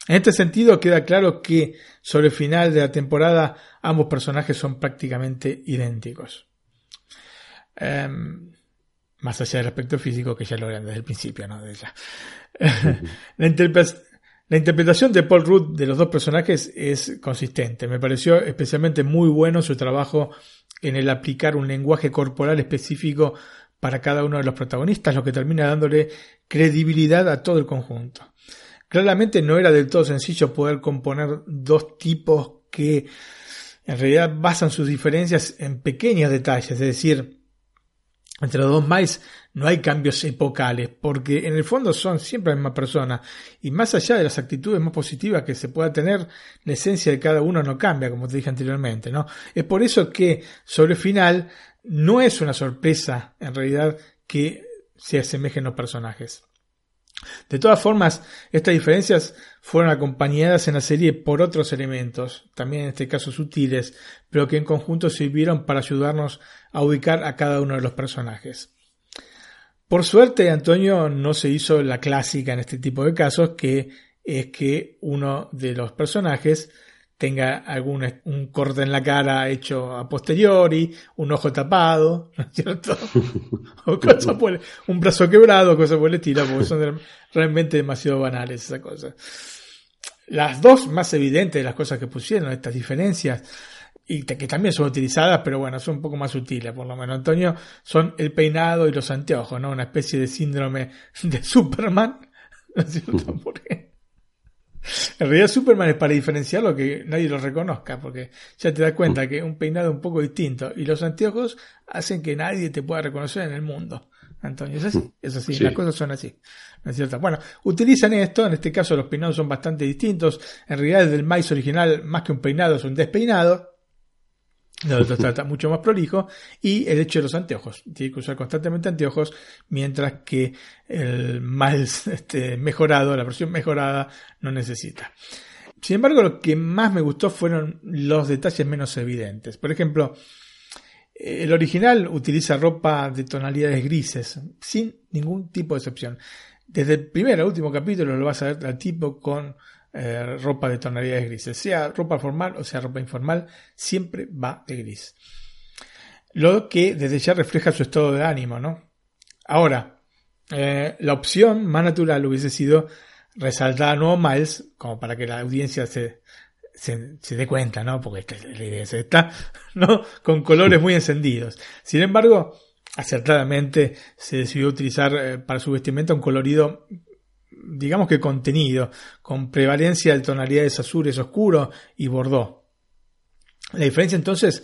En este sentido, queda claro que sobre el final de la temporada ambos personajes son prácticamente idénticos. Em, más allá del aspecto físico que ya lo eran desde el principio, ¿no? De ella. la, la, interpretación de Paul Rudd de los dos personajes es consistente. Me pareció especialmente muy bueno su trabajo en el aplicar un lenguaje corporal específico para cada uno de los protagonistas, lo que termina dándole credibilidad a todo el conjunto. Claramente no era del todo sencillo poder componer dos tipos que en realidad basan sus diferencias en pequeños detalles, es decir, entre los dos más no hay cambios epocales, porque en el fondo son siempre la misma persona, y más allá de las actitudes más positivas que se pueda tener, la esencia de cada uno no cambia, como te dije anteriormente, ¿no? Es por eso que sobre el final no es una sorpresa, en realidad, que se asemejen los personajes. De todas formas, estas diferencias fueron acompañadas en la serie por otros elementos, también en este caso sutiles, pero que en conjunto sirvieron para ayudarnos a ubicar a cada uno de los personajes. Por suerte, Antonio no se hizo la clásica en este tipo de casos, que es que uno de los personajes tenga algún un corte en la cara hecho a posteriori, un ojo tapado, ¿no es cierto? o cosas por, un brazo quebrado, cosas por el estilo, porque son realmente demasiado banales esas cosas. Las dos más evidentes de las cosas que pusieron, estas diferencias, y que también son utilizadas, pero bueno, son un poco más sutiles, por lo menos, Antonio, son el peinado y los anteojos, ¿no? Una especie de síndrome de Superman, ¿no es cierto? Porque en realidad Superman es para diferenciarlo que nadie lo reconozca, porque ya te das cuenta que un peinado un poco distinto y los anteojos hacen que nadie te pueda reconocer en el mundo. Antonio, es así, es así, las cosas son así. ¿No es cierto? Bueno, utilizan esto, en este caso los peinados son bastante distintos. En realidad, el del maíz original, más que un peinado, es un despeinado. El otro está mucho más prolijo. Y el hecho de los anteojos. Tiene que usar constantemente anteojos, mientras que el Miles este, mejorado, la versión mejorada, no necesita. Sin embargo, lo que más me gustó fueron los detalles menos evidentes. Por ejemplo, el original utiliza ropa de tonalidades grises, sin ningún tipo de excepción. Desde el primer al último capítulo lo vas a ver al tipo con eh, ropa de tonalidades grises. Sea ropa formal o sea ropa informal, siempre va de gris. Lo que desde ya refleja su estado de ánimo, ¿no? Ahora, eh, la opción más natural hubiese sido resaltar a nuevo Miles, como para que la audiencia se, se, dé cuenta, ¿no? Porque esta, la idea es esta, ¿no? Con colores muy encendidos. Sin embargo, acertadamente se decidió utilizar eh, para su vestimenta un colorido digamos que contenido, con prevalencia de tonalidades azules oscuros y bordó. La diferencia entonces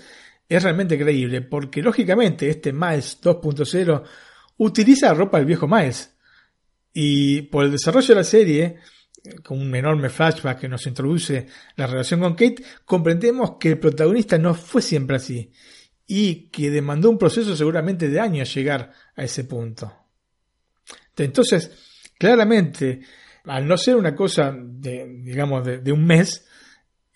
es realmente creíble, porque lógicamente este Miles 2.0 utiliza ropa del viejo Miles. Y por el desarrollo de la serie, con un enorme flashback que nos introduce la relación con Kate, comprendemos que el protagonista no fue siempre así y que demandó un proceso seguramente de años llegar a ese punto. Entonces, Claramente, al no ser una cosa de, digamos, de, un mes,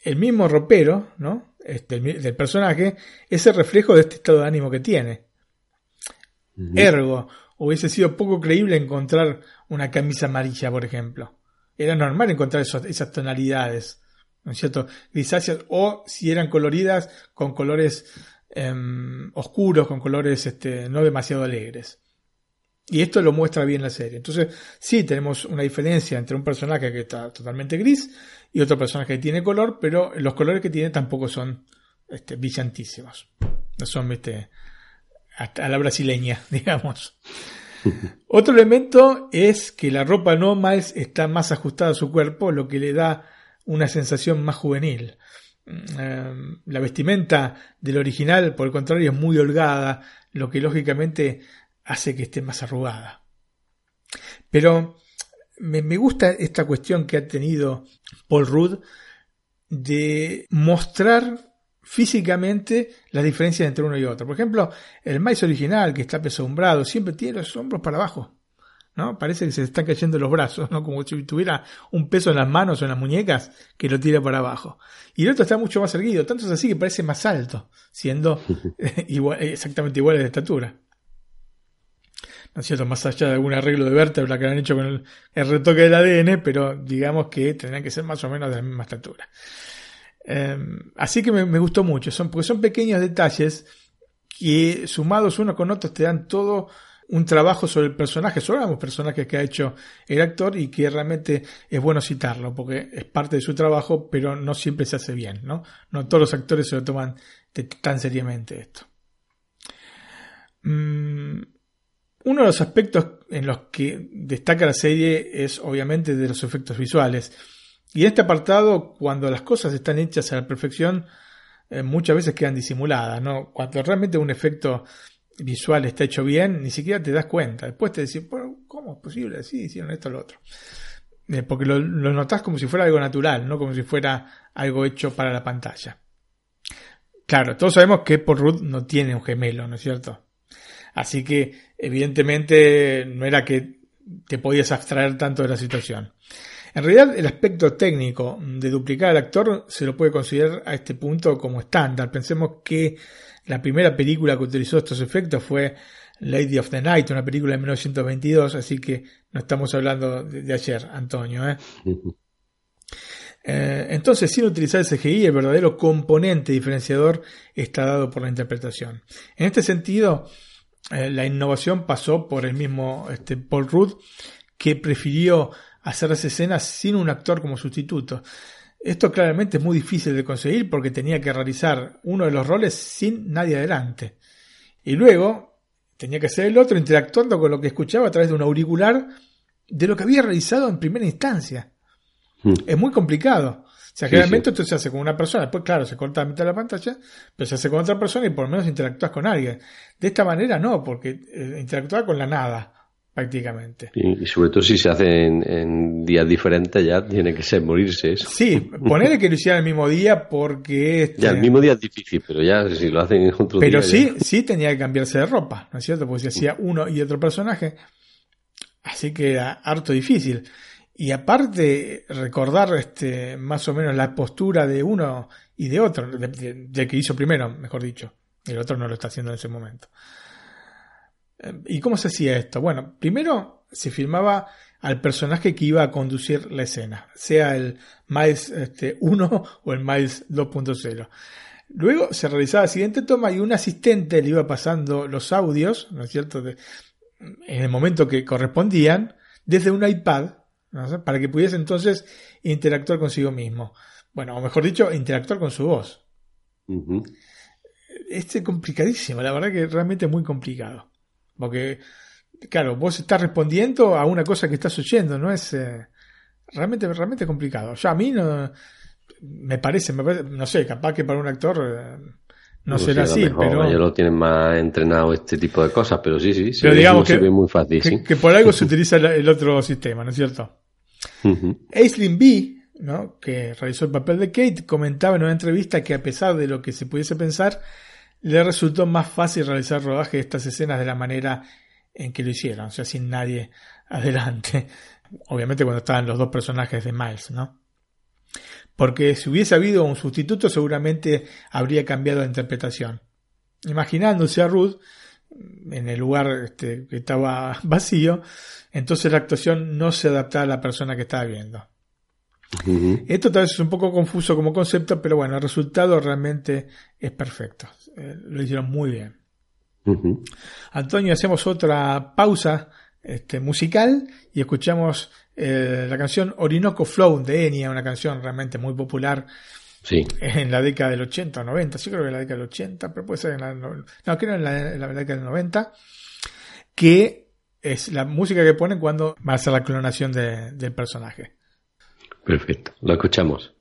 el mismo ropero, ¿no? Este, del personaje, es el reflejo de este estado de ánimo que tiene. Ergo, hubiese sido poco creíble encontrar una camisa amarilla, por ejemplo. Era normal encontrar esas tonalidades, ¿no es cierto? Grisáceas, o si eran coloridas, con colores em, oscuros, con colores este, no demasiado alegres. Y esto lo muestra bien la serie. Entonces, sí, tenemos una diferencia entre un personaje que está totalmente gris y otro personaje que tiene color, pero los colores que tiene tampoco son este, brillantísimos. No son este, a la brasileña, digamos. Otro elemento es que la ropa no más está más ajustada a su cuerpo, lo que le da una sensación más juvenil. Mm, em, la vestimenta del original, por el contrario, es muy holgada, lo que lógicamente hace que esté más arrugada. Pero me, gusta esta cuestión que ha tenido Paul Rudd de mostrar físicamente las diferencias entre uno y otro. Por ejemplo, el maíz original, que está pesadumbrado, siempre tiene los hombros para abajo. ¿no? Parece que se están cayendo los brazos, ¿no? Como si tuviera un peso en las manos o en las muñecas que lo tira para abajo. Y el otro está mucho más erguido, tanto es así que parece más alto, siendo exactamente igual de estatura. ¿No es cierto? Más allá de algún arreglo de vértebra que han hecho con el, retoque del ADN, pero digamos que tendrían que ser más o menos de la misma estatura. Em, así que me, gustó mucho, son, porque son pequeños detalles que sumados uno con otros te dan todo un trabajo sobre el personaje, sobre los personajes que ha hecho el actor y que realmente es bueno citarlo porque es parte de su trabajo, pero no siempre se hace bien, ¿no? No todos los actores se lo toman tan seriamente esto. Mm, uno de los aspectos en los que destaca la serie es obviamente de los efectos visuales. Y en este apartado, cuando las cosas están hechas a la perfección, eh, muchas veces quedan disimuladas, ¿no? Cuando realmente un efecto visual está hecho bien, ni siquiera te das cuenta. Después te decís, ¿cómo es posible? Sí, hicieron esto o lo otro. Eh, porque lo, notas como si fuera algo natural, no como si fuera algo hecho para la pantalla. Claro, todos sabemos que Paul no tiene un gemelo, ¿no es cierto? Así que, evidentemente, no era que te podías abstraer tanto de la situación. En realidad, el aspecto técnico de duplicar al actor se lo puede considerar a este punto como estándar. Pensemos que la primera película que utilizó estos efectos fue Lady of the Night, una película de 1922, así que no estamos hablando de, ayer, Antonio. ¿eh? Eh, entonces, sin utilizar el CGI, el verdadero componente diferenciador está dado por la interpretación. En este sentido, eh, la innovación pasó por el mismo este, Paul Rudd, que prefirió hacer las escenas sin un actor como sustituto. Esto claramente es muy difícil de conseguir porque tenía que realizar uno de los roles sin nadie adelante. Y luego tenía que hacer el otro interactuando con lo que escuchaba a través de un auricular de lo que había realizado en primera instancia. Hmm. Es muy complicado. O sea, generalmente esto se hace con una persona, después, claro, se corta la mitad de la pantalla, pero se hace con otra persona y por lo menos interactúas con alguien. De esta manera no, porque eh, interactúa con la nada. prácticamente. Y, y sobre todo si se hace en, en días diferentes ya tiene que ser morirse eso. Sí, ponerle que lo hiciera el mismo día porque... Este, Ya el mismo día es difícil, pero ya si lo hacen en otro Pero día. sí, ya- sí tenía que cambiarse de ropa, ¿no es cierto? Porque se hacía uno y otro personaje. Así que era harto difícil. Y aparte, recordar este, más o menos la postura de uno y de otro, de, de- de que hizo primero, mejor dicho. El otro no lo está haciendo en ese momento. Eh, ¿Y cómo se hacía esto? Bueno, primero se filmaba al personaje que iba a conducir la escena, sea el Miles este, 1 o el Miles 2.0. Luego se realizaba la siguiente toma y un asistente le iba pasando los audios, ¿no es cierto?, de- en el momento que correspondían, desde un iPad, para que pudiese entonces interactuar consigo mismo. Bueno, o mejor dicho, interactuar con su voz. Este es complicadísimo, la verdad que realmente es muy complicado. Porque, claro, vos estás respondiendo a una cosa que estás oyendo, no es eh, realmente, realmente complicado. Ya a mí no me parece, me parece, no sé, capaz que para un actor eh, no será así, mejor pero, Ellos lo tienen más entrenado este tipo de cosas, pero sí, sí. se pero ve- digamos se que, ve muy fácil, que, sí. que por algo se utiliza el, el otro sistema, ¿no es cierto? Ujú. Aislinn B, ¿no? que realizó el papel de Kate, comentaba en una entrevista que a pesar de lo que se pudiese pensar, le resultó más fácil realizar rodaje de estas escenas de la manera en que lo hicieron, o sea, sin nadie adelante. Obviamente cuando estaban los dos personajes de Miles, ¿no? Porque si hubiese habido un sustituto seguramente habría cambiado la interpretación. Imaginándose a Ruth en el lugar este, que estaba vacío, entonces la actuación no se adaptaba a la persona que estaba viendo. Esto tal vez es un poco confuso como concepto, pero bueno, el resultado realmente es perfecto. Eh, lo hicieron muy bien. Antonio, hacemos otra pausa este, musical y escuchamos eh, la canción Orinoco Flow de Enya, una canción realmente muy popular Sí. en la década del 80 o 90, sí creo que en la década del 80, pero puede ser en la, no, creo en la, en la década del 90, que es la música que ponen cuando va a hacer la clonación de- del personaje. Perfecto. Lo escuchamos.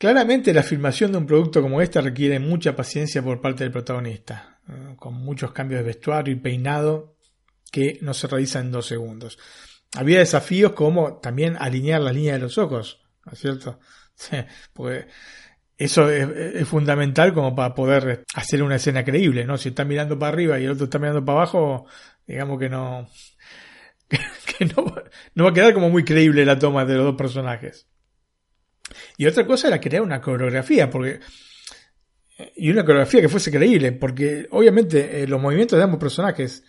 Claramente la filmación de un producto como este requiere mucha paciencia por parte del protagonista, con muchos cambios de vestuario y peinado que no se realizan en dos segundos. Había desafíos como también alinear la línea de los ojos, ¿no es cierto? Porque eso es, es fundamental como para poder hacer una escena creíble, ¿no? Si está mirando para arriba y el otro está mirando para abajo, digamos que no, que no, no va a quedar como muy creíble la toma de los dos personajes. Y otra cosa era crear una coreografía, porque y una coreografía que fuese creíble, porque obviamente eh, los movimientos de ambos personajes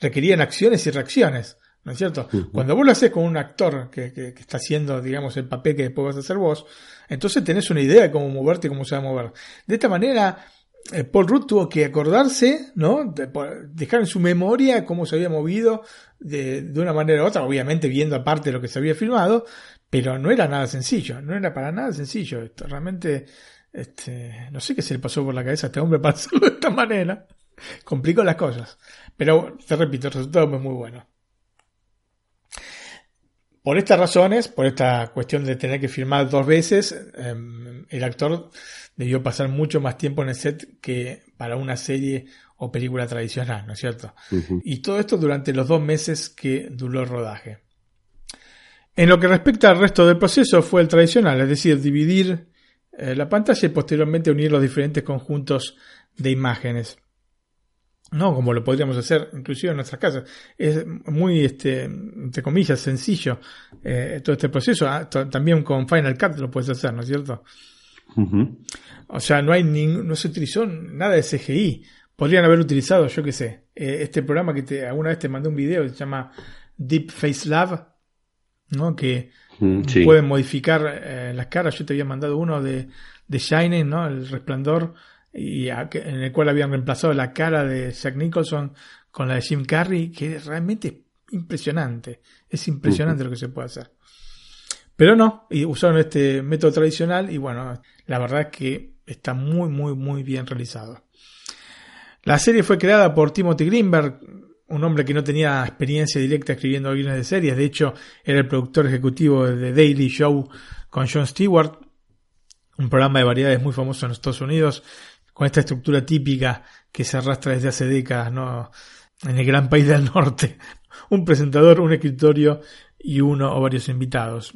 requerían acciones y reacciones, ¿no es cierto? Cuando vos lo haces con un actor que, que, que, está haciendo, digamos, el papel que después vas a hacer vos, entonces tenés una idea de cómo moverte y cómo se va a mover. De esta manera, eh, Paul Rudd tuvo que acordarse, ¿no? De, dejar en su memoria cómo se había movido de, de, una manera u otra, obviamente viendo aparte lo que se había filmado, pero no era nada sencillo, no era para nada sencillo esto. Realmente, este, no sé qué se le pasó por la cabeza a este hombre para hacerlo de esta manera. Complicó las cosas. Pero, te repito, el resultado fue muy bueno. Por estas razones, por esta cuestión de tener que filmar dos veces, eh, el actor debió pasar mucho más tiempo en el set que para una serie o película tradicional, ¿no es cierto? Uh -huh. Y todo esto durante los dos meses que duró el rodaje. En lo que respecta al resto del proceso fue el tradicional, es decir, dividir eh, la pantalla y posteriormente unir los diferentes conjuntos de imágenes. No, como lo podríamos hacer inclusive en nuestras casas. Es muy, este, entre comillas, sencillo eh, todo este proceso. Ah, también con Final Cut lo puedes hacer, ¿no es cierto? Uh -huh. O sea, no hay ningún, no se utilizó nada de CGI. Podrían haber utilizado, yo qué sé, eh, este programa que te, alguna vez te mandé un video que se llama Deep Face Lab, ¿no? Que mm, sí. pueden modificar eh, las caras. Yo te había mandado uno de, de Shining, ¿no? El resplandor y a, en el cual habían reemplazado la cara de Jack Nicholson con la de Jim Carrey, que es realmente impresionante. Es impresionante uh -huh. lo que se puede hacer. Pero no, y usaron este método tradicional y bueno, la verdad es que está muy, muy, muy bien realizado. La serie fue creada por Timothy Greenberg, un hombre que no tenía experiencia directa escribiendo guiones de series, de hecho era el productor ejecutivo de The Daily Show con Jon Stewart, un programa de variedades muy famoso en Estados Unidos, con esta estructura típica que se arrastra desde hace décadas, ¿no? En el gran país del norte. Un presentador, un escritorio y uno o varios invitados.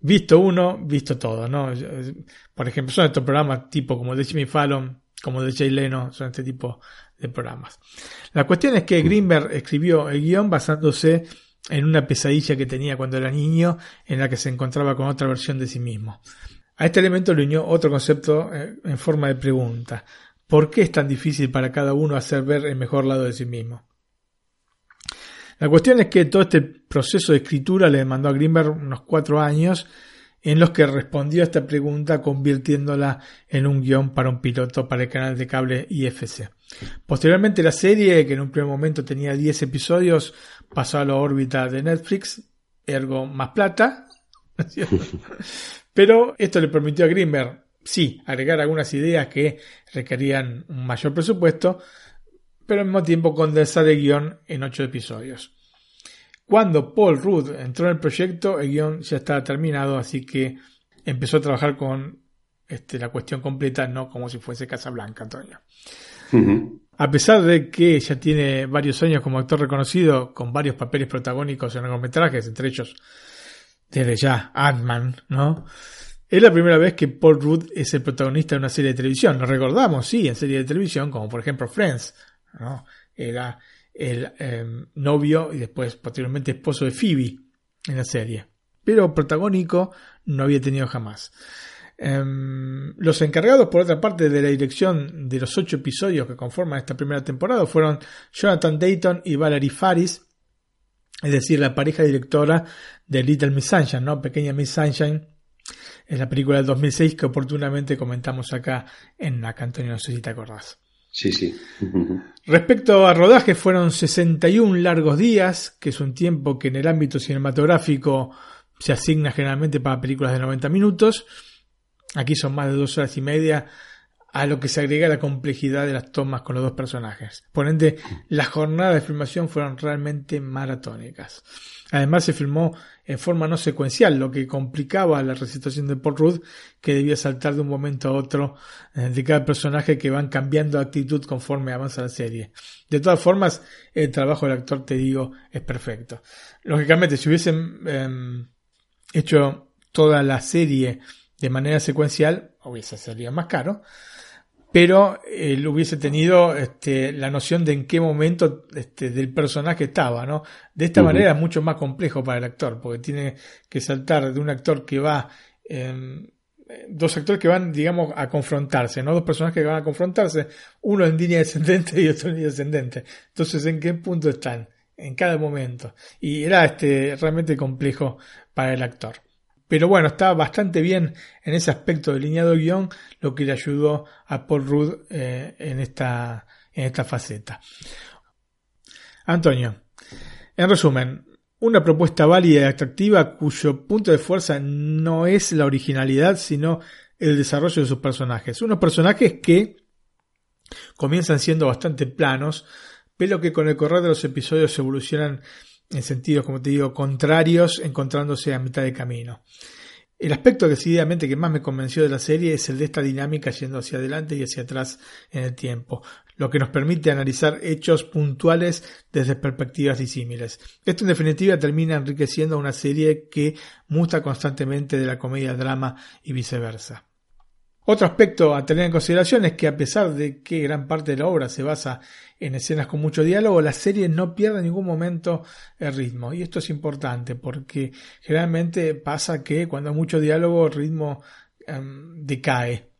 Visto uno, visto todo, ¿no? Por ejemplo, son estos programas tipo como de Jimmy Fallon, como de Jay Leno, son este tipo de programas. La cuestión es que Greenberg escribió el guion basándose en una pesadilla que tenía cuando era niño, en la que se encontraba con otra versión de sí mismo. A este elemento le unió otro concepto eh, en forma de pregunta. ¿Por qué es tan difícil para cada uno hacer ver el mejor lado de sí mismo? La cuestión es que todo este proceso de escritura le demandó a Greenberg unos cuatro años en los que respondió a esta pregunta convirtiéndola en un guion para un piloto para el canal de cable IFC. Posteriormente la serie, que en un primer momento tenía 10 episodios, pasó a la órbita de Netflix, ergo más plata, pero esto le permitió a Greenberg, sí, agregar algunas ideas que requerían un mayor presupuesto, pero al mismo tiempo condensar el guion en ocho episodios. Cuando Paul Rudd entró en el proyecto, el guion ya estaba terminado, así que empezó a trabajar con este, la cuestión completa, no como si fuese Casablanca, Antonio. Uh -huh. A pesar de que ya tiene varios años como actor reconocido, con varios papeles protagónicos en largometrajes, entre ellos desde ya Ant-Man, ¿no? Es la primera vez que Paul Rudd es el protagonista de una serie de televisión. Lo recordamos, sí, en serie de televisión, como por ejemplo Friends, ¿no? Era el eh, novio y después posteriormente esposo de Phoebe en la serie. Pero protagónico no había tenido jamás. Eh, los encargados, por otra parte, de la dirección de los ocho episodios que conforman esta primera temporada fueron Jonathan Dayton y Valerie Faris, es decir, la pareja directora de Little Miss Sunshine, ¿no? Pequeña Miss Sunshine, es la película del 2006 que oportunamente comentamos acá en la Antonio, no sé si te acordás. Sí, sí. Respecto a rodaje, fueron 61 largos días, que es un tiempo que en el ámbito cinematográfico se asigna generalmente para películas de 90 minutos. Aquí son más de dos horas y media a lo que se agrega la complejidad de las tomas con los dos personajes. Por ende, las jornadas de filmación fueron realmente maratónicas. Además se filmó en forma no secuencial, lo que complicaba la recitación de Paul Rudd, que debía saltar de un momento a otro eh, de cada personaje que van cambiando de actitud conforme avanza la serie. De todas formas, el trabajo del actor, te digo, es perfecto. Lógicamente, si hubiesen em, hecho toda la serie de manera secuencial, hubiese salido más caro, pero él hubiese tenido este, la noción de en qué momento este, del personaje estaba, ¿no? De esta manera es mucho más complejo para el actor, porque tiene que saltar de un actor que va, em, dos actores que van, digamos, a confrontarse, ¿no? Dos personajes que van a confrontarse, uno en línea descendente y otro en línea ascendente. Entonces, ¿en qué punto están? En cada momento. Y era este, realmente complejo para el actor. Pero bueno, está bastante bien en ese aspecto delineado el guion, lo que le ayudó a Paul Rudd eh, en, esta, en esta faceta. Antonio, en resumen, una propuesta válida y atractiva cuyo punto de fuerza no es la originalidad, sino el desarrollo de sus personajes. Unos personajes que comienzan siendo bastante planos, pero que con el correr de los episodios evolucionan en sentidos, como te digo, contrarios, encontrándose a mitad de camino. El aspecto decididamente que más me convenció de la serie es el de esta dinámica yendo hacia adelante y hacia atrás en el tiempo, lo que nos permite analizar hechos puntuales desde perspectivas disímiles. Esto en definitiva termina enriqueciendo una serie que muta constantemente de la comedia drama y viceversa. Otro aspecto a tener en consideración es que a pesar de que gran parte de la obra se basa en escenas con mucho diálogo, la serie no pierde en ningún momento el ritmo. Y esto es importante porque generalmente pasa que cuando hay mucho diálogo el ritmo em, decae.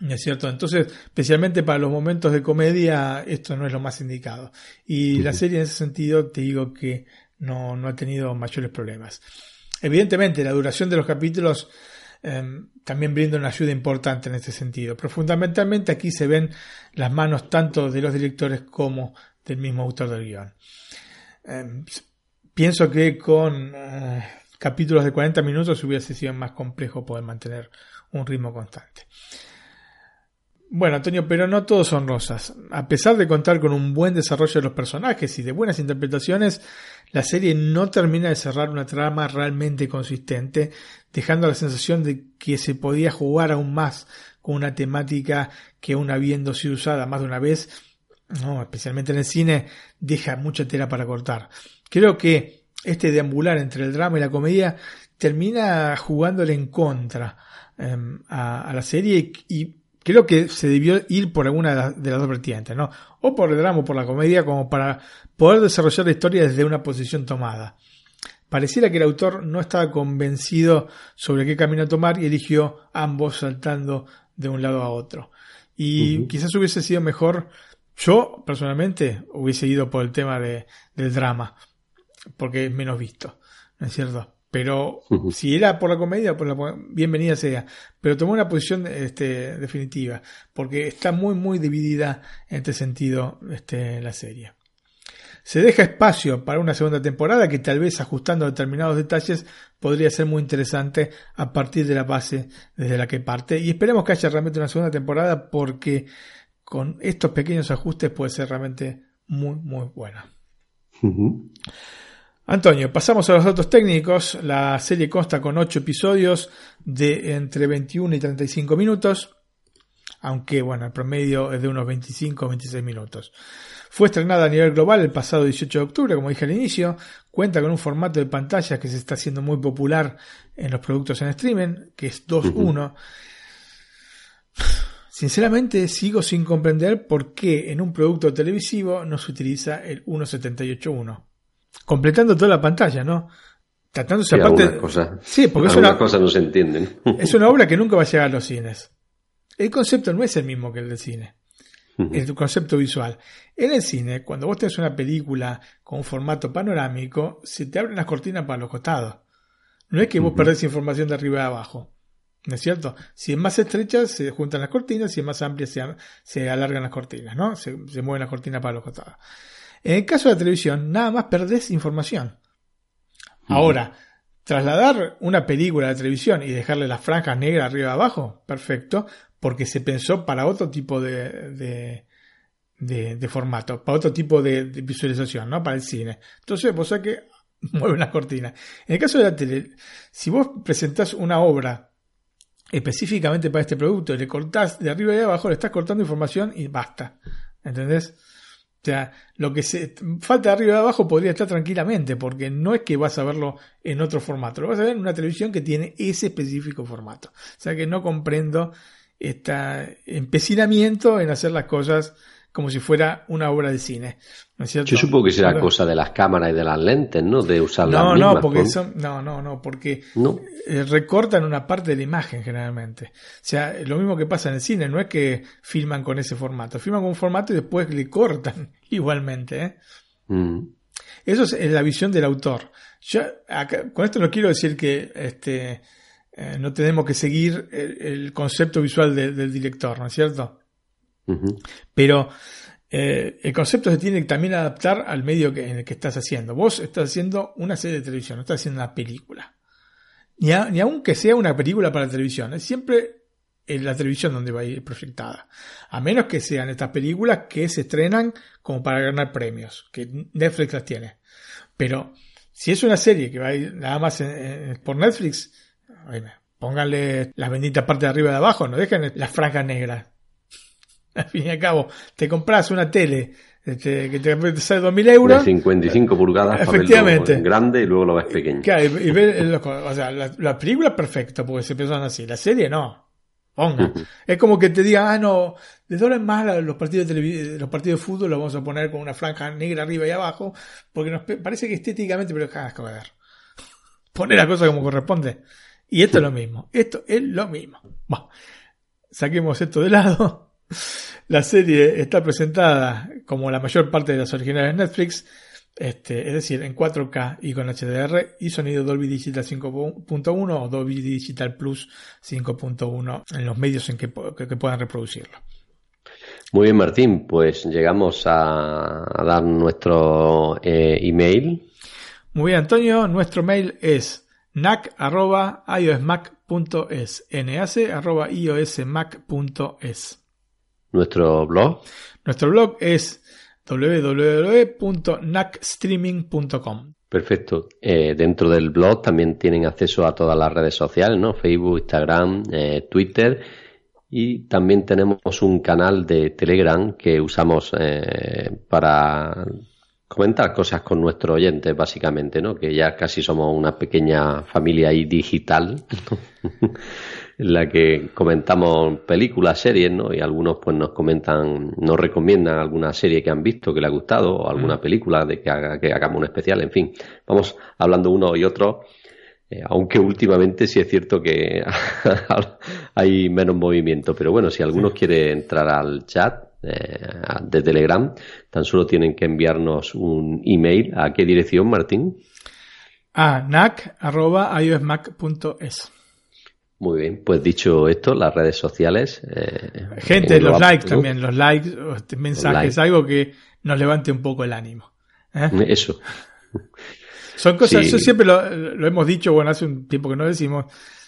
¿No es cierto? Entonces, especialmente para los momentos de comedia, esto no es lo más indicado. Y la serie en ese sentido te digo que no, no ha tenido mayores problemas. Evidentemente, la duración de los capítulos eh, también brinda una ayuda importante en este sentido. Pero fundamentalmente aquí se ven las manos tanto de los directores como del mismo autor del guion. Eh, pienso que con eh, capítulos de 40 minutos hubiese sido más complejo poder mantener un ritmo constante. Bueno, Antonio, pero no todos son rosas. A pesar de contar con un buen desarrollo de los personajes y de buenas interpretaciones, la serie no termina de cerrar una trama realmente consistente, dejando la sensación de que se podía jugar aún más con una temática que aún habiendo sido usada más de una vez, no, especialmente en el cine, deja mucha tela para cortar. Creo que este deambular entre el drama y la comedia termina jugándole en contra eh, a, la serie y, y creo que se debió ir por alguna de las, de las, dos vertientes, ¿no? O por el drama o por la comedia, como para poder desarrollar la historia desde una posición tomada. Pareciera que el autor no estaba convencido sobre qué camino tomar y eligió ambos saltando de un lado a otro. Y uh -huh. quizás hubiese sido mejor, yo personalmente hubiese ido por el tema de, del drama, porque es menos visto, ¿no es cierto? Pero uh -huh. si era por la comedia, por la bienvenida sea. Pero tomó una posición este, definitiva, porque está muy, muy dividida en este sentido este, la serie. Se deja espacio para una segunda temporada que tal vez ajustando determinados detalles podría ser muy interesante a partir de la base desde la que parte. Y esperemos que haya realmente una segunda temporada porque con estos pequeños ajustes puede ser realmente muy, muy buena. Uh -huh. Antonio, pasamos a los datos técnicos. La serie consta con 8 episodios de entre 21 y 35 minutos, aunque bueno, el promedio es de unos 25 o 26 minutos. Fue estrenada a nivel global el pasado 18 de octubre, como dije al inicio. Cuenta con un formato de pantalla que se está haciendo muy popular en los productos en streaming, que es 2.1. Uh -huh. Sinceramente sigo sin comprender por qué en un producto televisivo no se utiliza el 1.78.1 completando toda la pantalla, ¿no? Tratándose sí, aparte. Cosa, sí, porque es una cosa no se entienden. es una obra que nunca va a llegar a los cines. El concepto no es el mismo que el del cine. Uh -huh. El concepto visual. En el cine, cuando vos tenés una película con un formato panorámico, se te abren las cortinas para los costados. No es que vos uh -huh. perdés información de arriba a abajo. ¿No es cierto? Si es más estrecha, se juntan las cortinas, si es más amplia, se, se alargan las cortinas, ¿no? Se, se mueven las cortinas para los costados. En el caso de la televisión, nada más perdés información. Ahora, trasladar una película la televisión y dejarle las franjas negras arriba y abajo, perfecto, porque se pensó para otro tipo de, de, de, formato, para otro tipo de, visualización, ¿no? Para el cine. Entonces, vos sabés que mueve una cortina. En el caso de la tele, si vos presentás una obra específicamente para este producto le cortás de arriba y de abajo, le estás cortando información y basta. ¿Entendés? O sea, lo que se falta de arriba y de abajo podría estar tranquilamente, porque no es que vas a verlo en otro formato, lo vas a ver en una televisión que tiene ese específico formato. O sea que no comprendo este empecinamiento en hacer las cosas como si fuera una obra de cine. ¿no es cierto? Yo supongo que será cosa de las cámaras y de las lentes, ¿no? De usar las No, mismas. no, porque con- son, no, no, no, porque ¿No? eh, recortan una parte de la imagen generalmente. O sea, lo mismo que pasa en el cine, no es que filman con ese formato, filman con un formato y después le cortan igualmente. ¿eh? Mm. Eso es la visión del autor. Yo acá- con esto no quiero decir que este, eh, no tenemos que seguir el, el concepto visual de- del director, ¿no es cierto? Pero eh, el concepto se tiene que también adaptar al medio que, en el que estás haciendo. Vos estás haciendo una serie de televisión, no estás haciendo una película. Ni, a- ni aunque sea una película para televisión, es siempre en la televisión donde va a ir proyectada. A menos que sean estas películas que se estrenan como para ganar premios, que Netflix las tiene. Pero si es una serie que va a ir nada más en- en- por Netflix, pónganle las benditas partes de arriba y de abajo, no dejen las franjas negras. Al fin y al cabo, te compras una tele este, que te sale 2.000 De euros. 55 pulgadas, Efectivamente. en grande y luego lo ves pequeño. Claro, y, y los o sea, la, la película es perfecta porque se pensaron así, la serie no. Ponga. Es como que te digan, ah, no, de en más los partidos de los partidos de fútbol los vamos a poner con una franja negra arriba y abajo, porque nos parece que estéticamente, pero ah, joder. Poner la cosa como corresponde. Y esto es lo mismo. Esto es lo mismo. Bueno, saquemos esto de lado. La serie está presentada como la mayor parte de las originales de Netflix, este, es decir, en 4K y con HDR y sonido Dolby Digital 5.1 o Dolby Digital Plus 5.1 en los medios en que, po- que- que puedan reproducirlo. Muy bien, Martín, pues llegamos a, a dar nuestro eh, email. Muy bien, Antonio, nuestro mail es nac.iosmac.es nac.iosmac.es Nuestro blog, Nuestro blog es www.nacstreaming.com perfecto. Eh, dentro del blog también tienen acceso a todas las redes sociales, ¿no? Facebook, Instagram, eh, Twitter. Y también tenemos un canal de Telegram que usamos eh, para comentar cosas con nuestros oyentes, básicamente, ¿no? Que ya casi somos una pequeña familia ahí digital, en la que comentamos películas, series, ¿no? Y algunos pues nos comentan, nos recomiendan alguna serie que han visto que le ha gustado o alguna película de que, haga- que hagamos un especial, en fin. Vamos hablando uno y otro. eh, aunque últimamente sí es cierto que hay menos movimiento, pero bueno, si alguno quiere entrar al chat de Telegram, tan solo tienen que enviarnos un email. ¿A qué dirección, Martín? a nac.iosmac.es. Muy bien, pues dicho esto, las redes sociales. eh, Gente, los likes también, los likes, este, mensajes, likes. algo que nos levante un poco el ánimo. ¿eh? Eso. Son cosas, Sí. eso siempre lo, lo hemos dicho, bueno, hace un tiempo que no decimos,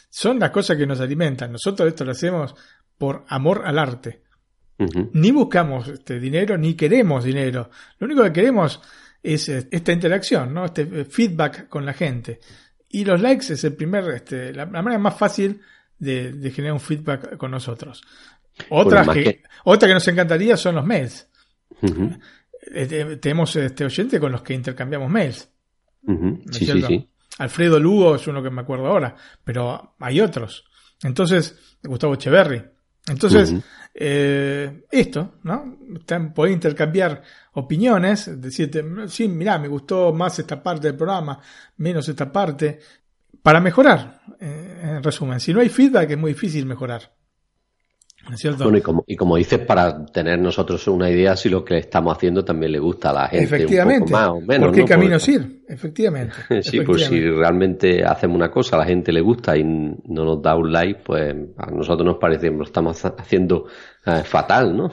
son las cosas que nos alimentan. Nosotros esto lo hacemos por amor al arte. Ni buscamos este dinero, ni queremos dinero. Lo único que queremos es eh, esta interacción, ¿no? Este eh, feedback con la gente. Y los likes es el primer, este, la, la manera más fácil de, de generar un feedback con nosotros. Otras más que, que- otra que nos encantaría son los mails. Ujú. Eh, te- tenemos este oyente con los que intercambiamos mails. ¿no Sí, sí, cierto? sí. Alfredo Lugo es uno que me acuerdo ahora, pero hay otros. Entonces, Gustavo Echeverry. Entonces, eh, esto, ¿no? Poder intercambiar opiniones, decirte, sí, mirá, me gustó más esta parte del programa, menos esta parte, para mejorar, eh, en resumen. Si no hay feedback es muy difícil mejorar. ¿No es cierto? Bueno, y como, y como dices, para tener nosotros una idea si lo que estamos haciendo también le gusta a la gente. Efectivamente. Un poco más o menos. ¿Por qué ¿no? caminos Porque- ir? Efectivamente. Sí, pues si realmente hacemos una cosa, a la gente le gusta y no nos da un like, pues a nosotros nos parece que lo estamos haciendo eh, fatal, ¿no?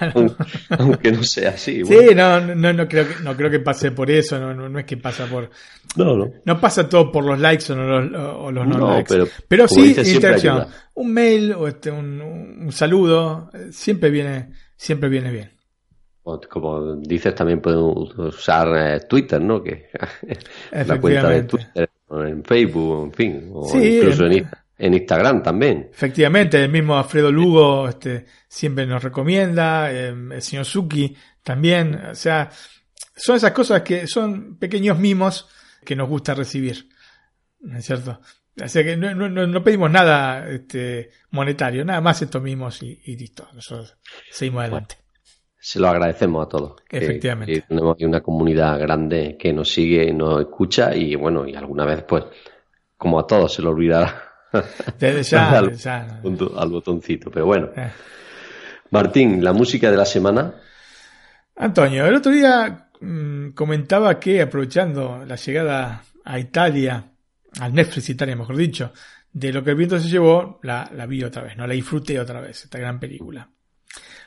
Aunque no sea así. Sí, no, no, no, creo que, no creo que pase por eso, no, no, es que pasa por... No, no. No pasa todo por los likes o, los, o los no, no likes. Pero, pero sí, interacción. Un mail o este, un, un saludo, eh, siempre viene, siempre viene bien como dices, también pueden usar eh, Twitter, ¿no? Que la cuenta de Twitter, en Facebook, en fin, o incluso en, en, Instagram también. Efectivamente, el mismo Alfredo Lugo este, siempre nos recomienda, em, el señor Suki también, o sea, son esas cosas que son pequeños mimos que nos gusta recibir, ¿no es cierto? O sea que no, no, no pedimos nada este, monetario, nada más estos mimos y, y listo, nosotros seguimos adelante se lo agradecemos a todos. Efectivamente. tenemos aquí una comunidad grande que nos sigue y nos escucha y bueno, y alguna vez pues, como a todos se lo olvidará. ya, al, ya. al, botoncito, pero bueno. Eh. Martín, la música de la semana. Antonio, el otro día mmm, comentaba que aprovechando la llegada a Italia, al Netflix Italia mejor dicho, de lo que el viento se llevó, la, la vi otra vez, no la disfruté otra vez, esta gran película.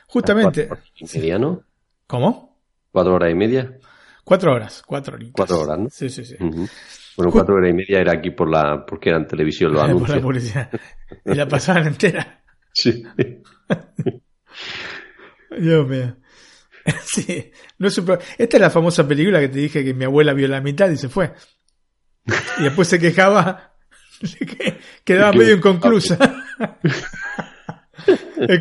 Justamente. Cuatro horas y media, ¿no? ¿Cómo? ¿Cuatro horas y media? Cuatro horas, cuatro horitas. Cuatro horas, ¿no? Sí, sí, sí. Uh -huh. Bueno, cuatro horas y media era aquí por la, porque era en televisión los anuncios. por la publicidad. Y la pasaban entera. Sí. Dios mío. Sí, no es Esta es la famosa película que te dije que mi abuela vio la mitad y se fue. Y después se quejaba, quedaba medio inconclusa.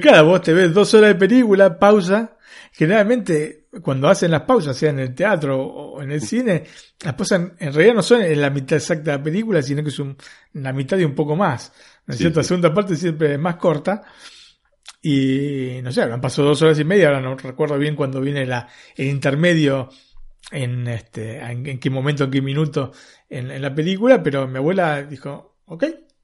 Claro, vos te ves dos horas de película, pausa. Generalmente, cuando hacen las pausas, sea en el teatro o en el cine, las pausas en realidad no son en la mitad exacta de la película, sino que es un, la mitad y un poco más. ¿No es cierto? La segunda parte siempre es más corta. Y no sé, han pasado dos horas y media, ahora no recuerdo bien cuando viene la, el intermedio en este, en, en qué momento, en qué minuto en, en la película, pero mi abuela dijo, ok,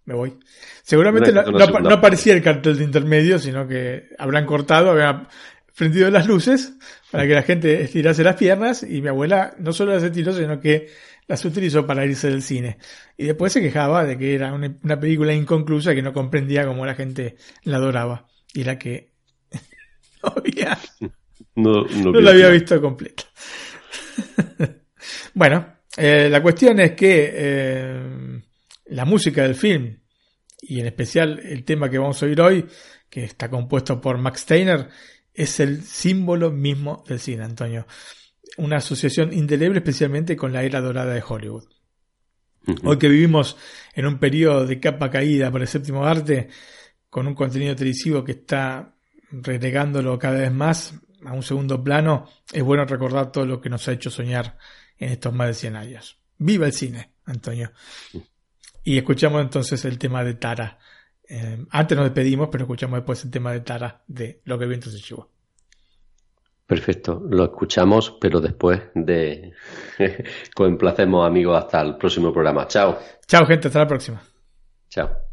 me voy. Seguramente no, no, no, aparecía el cartel de intermedio, sino que habrán cortado, habrán prendido las luces para que la gente estirase las piernas y mi abuela no solo las estiró, sino que las utilizó para irse del cine. Y después se quejaba de que era una, una película inconclusa que no comprendía cómo la gente la adoraba y la que no, había, no, no la había visto completa. bueno, eh, la cuestión es que eh, la música del film y en especial el tema que vamos a oír hoy, que está compuesto por Max Steiner, es el símbolo mismo del cine, Antonio. Una asociación indeleble especialmente con la era dorada de Hollywood. Hoy que vivimos en un periodo de capa caída para el séptimo arte, con un contenido televisivo que está relegándolo cada vez más a un segundo plano, es bueno recordar todo lo que nos ha hecho soñar en estos más de 100 años. ¡Viva el cine, Antonio! Y escuchamos entonces el tema de Tara. Eh, antes nos despedimos, pero escuchamos después el tema de Tara de Lo que viento se llevó. Perfecto, lo escuchamos, pero después de complacemos amigos hasta el próximo programa. Chao. Chao gente, hasta la próxima. Chao.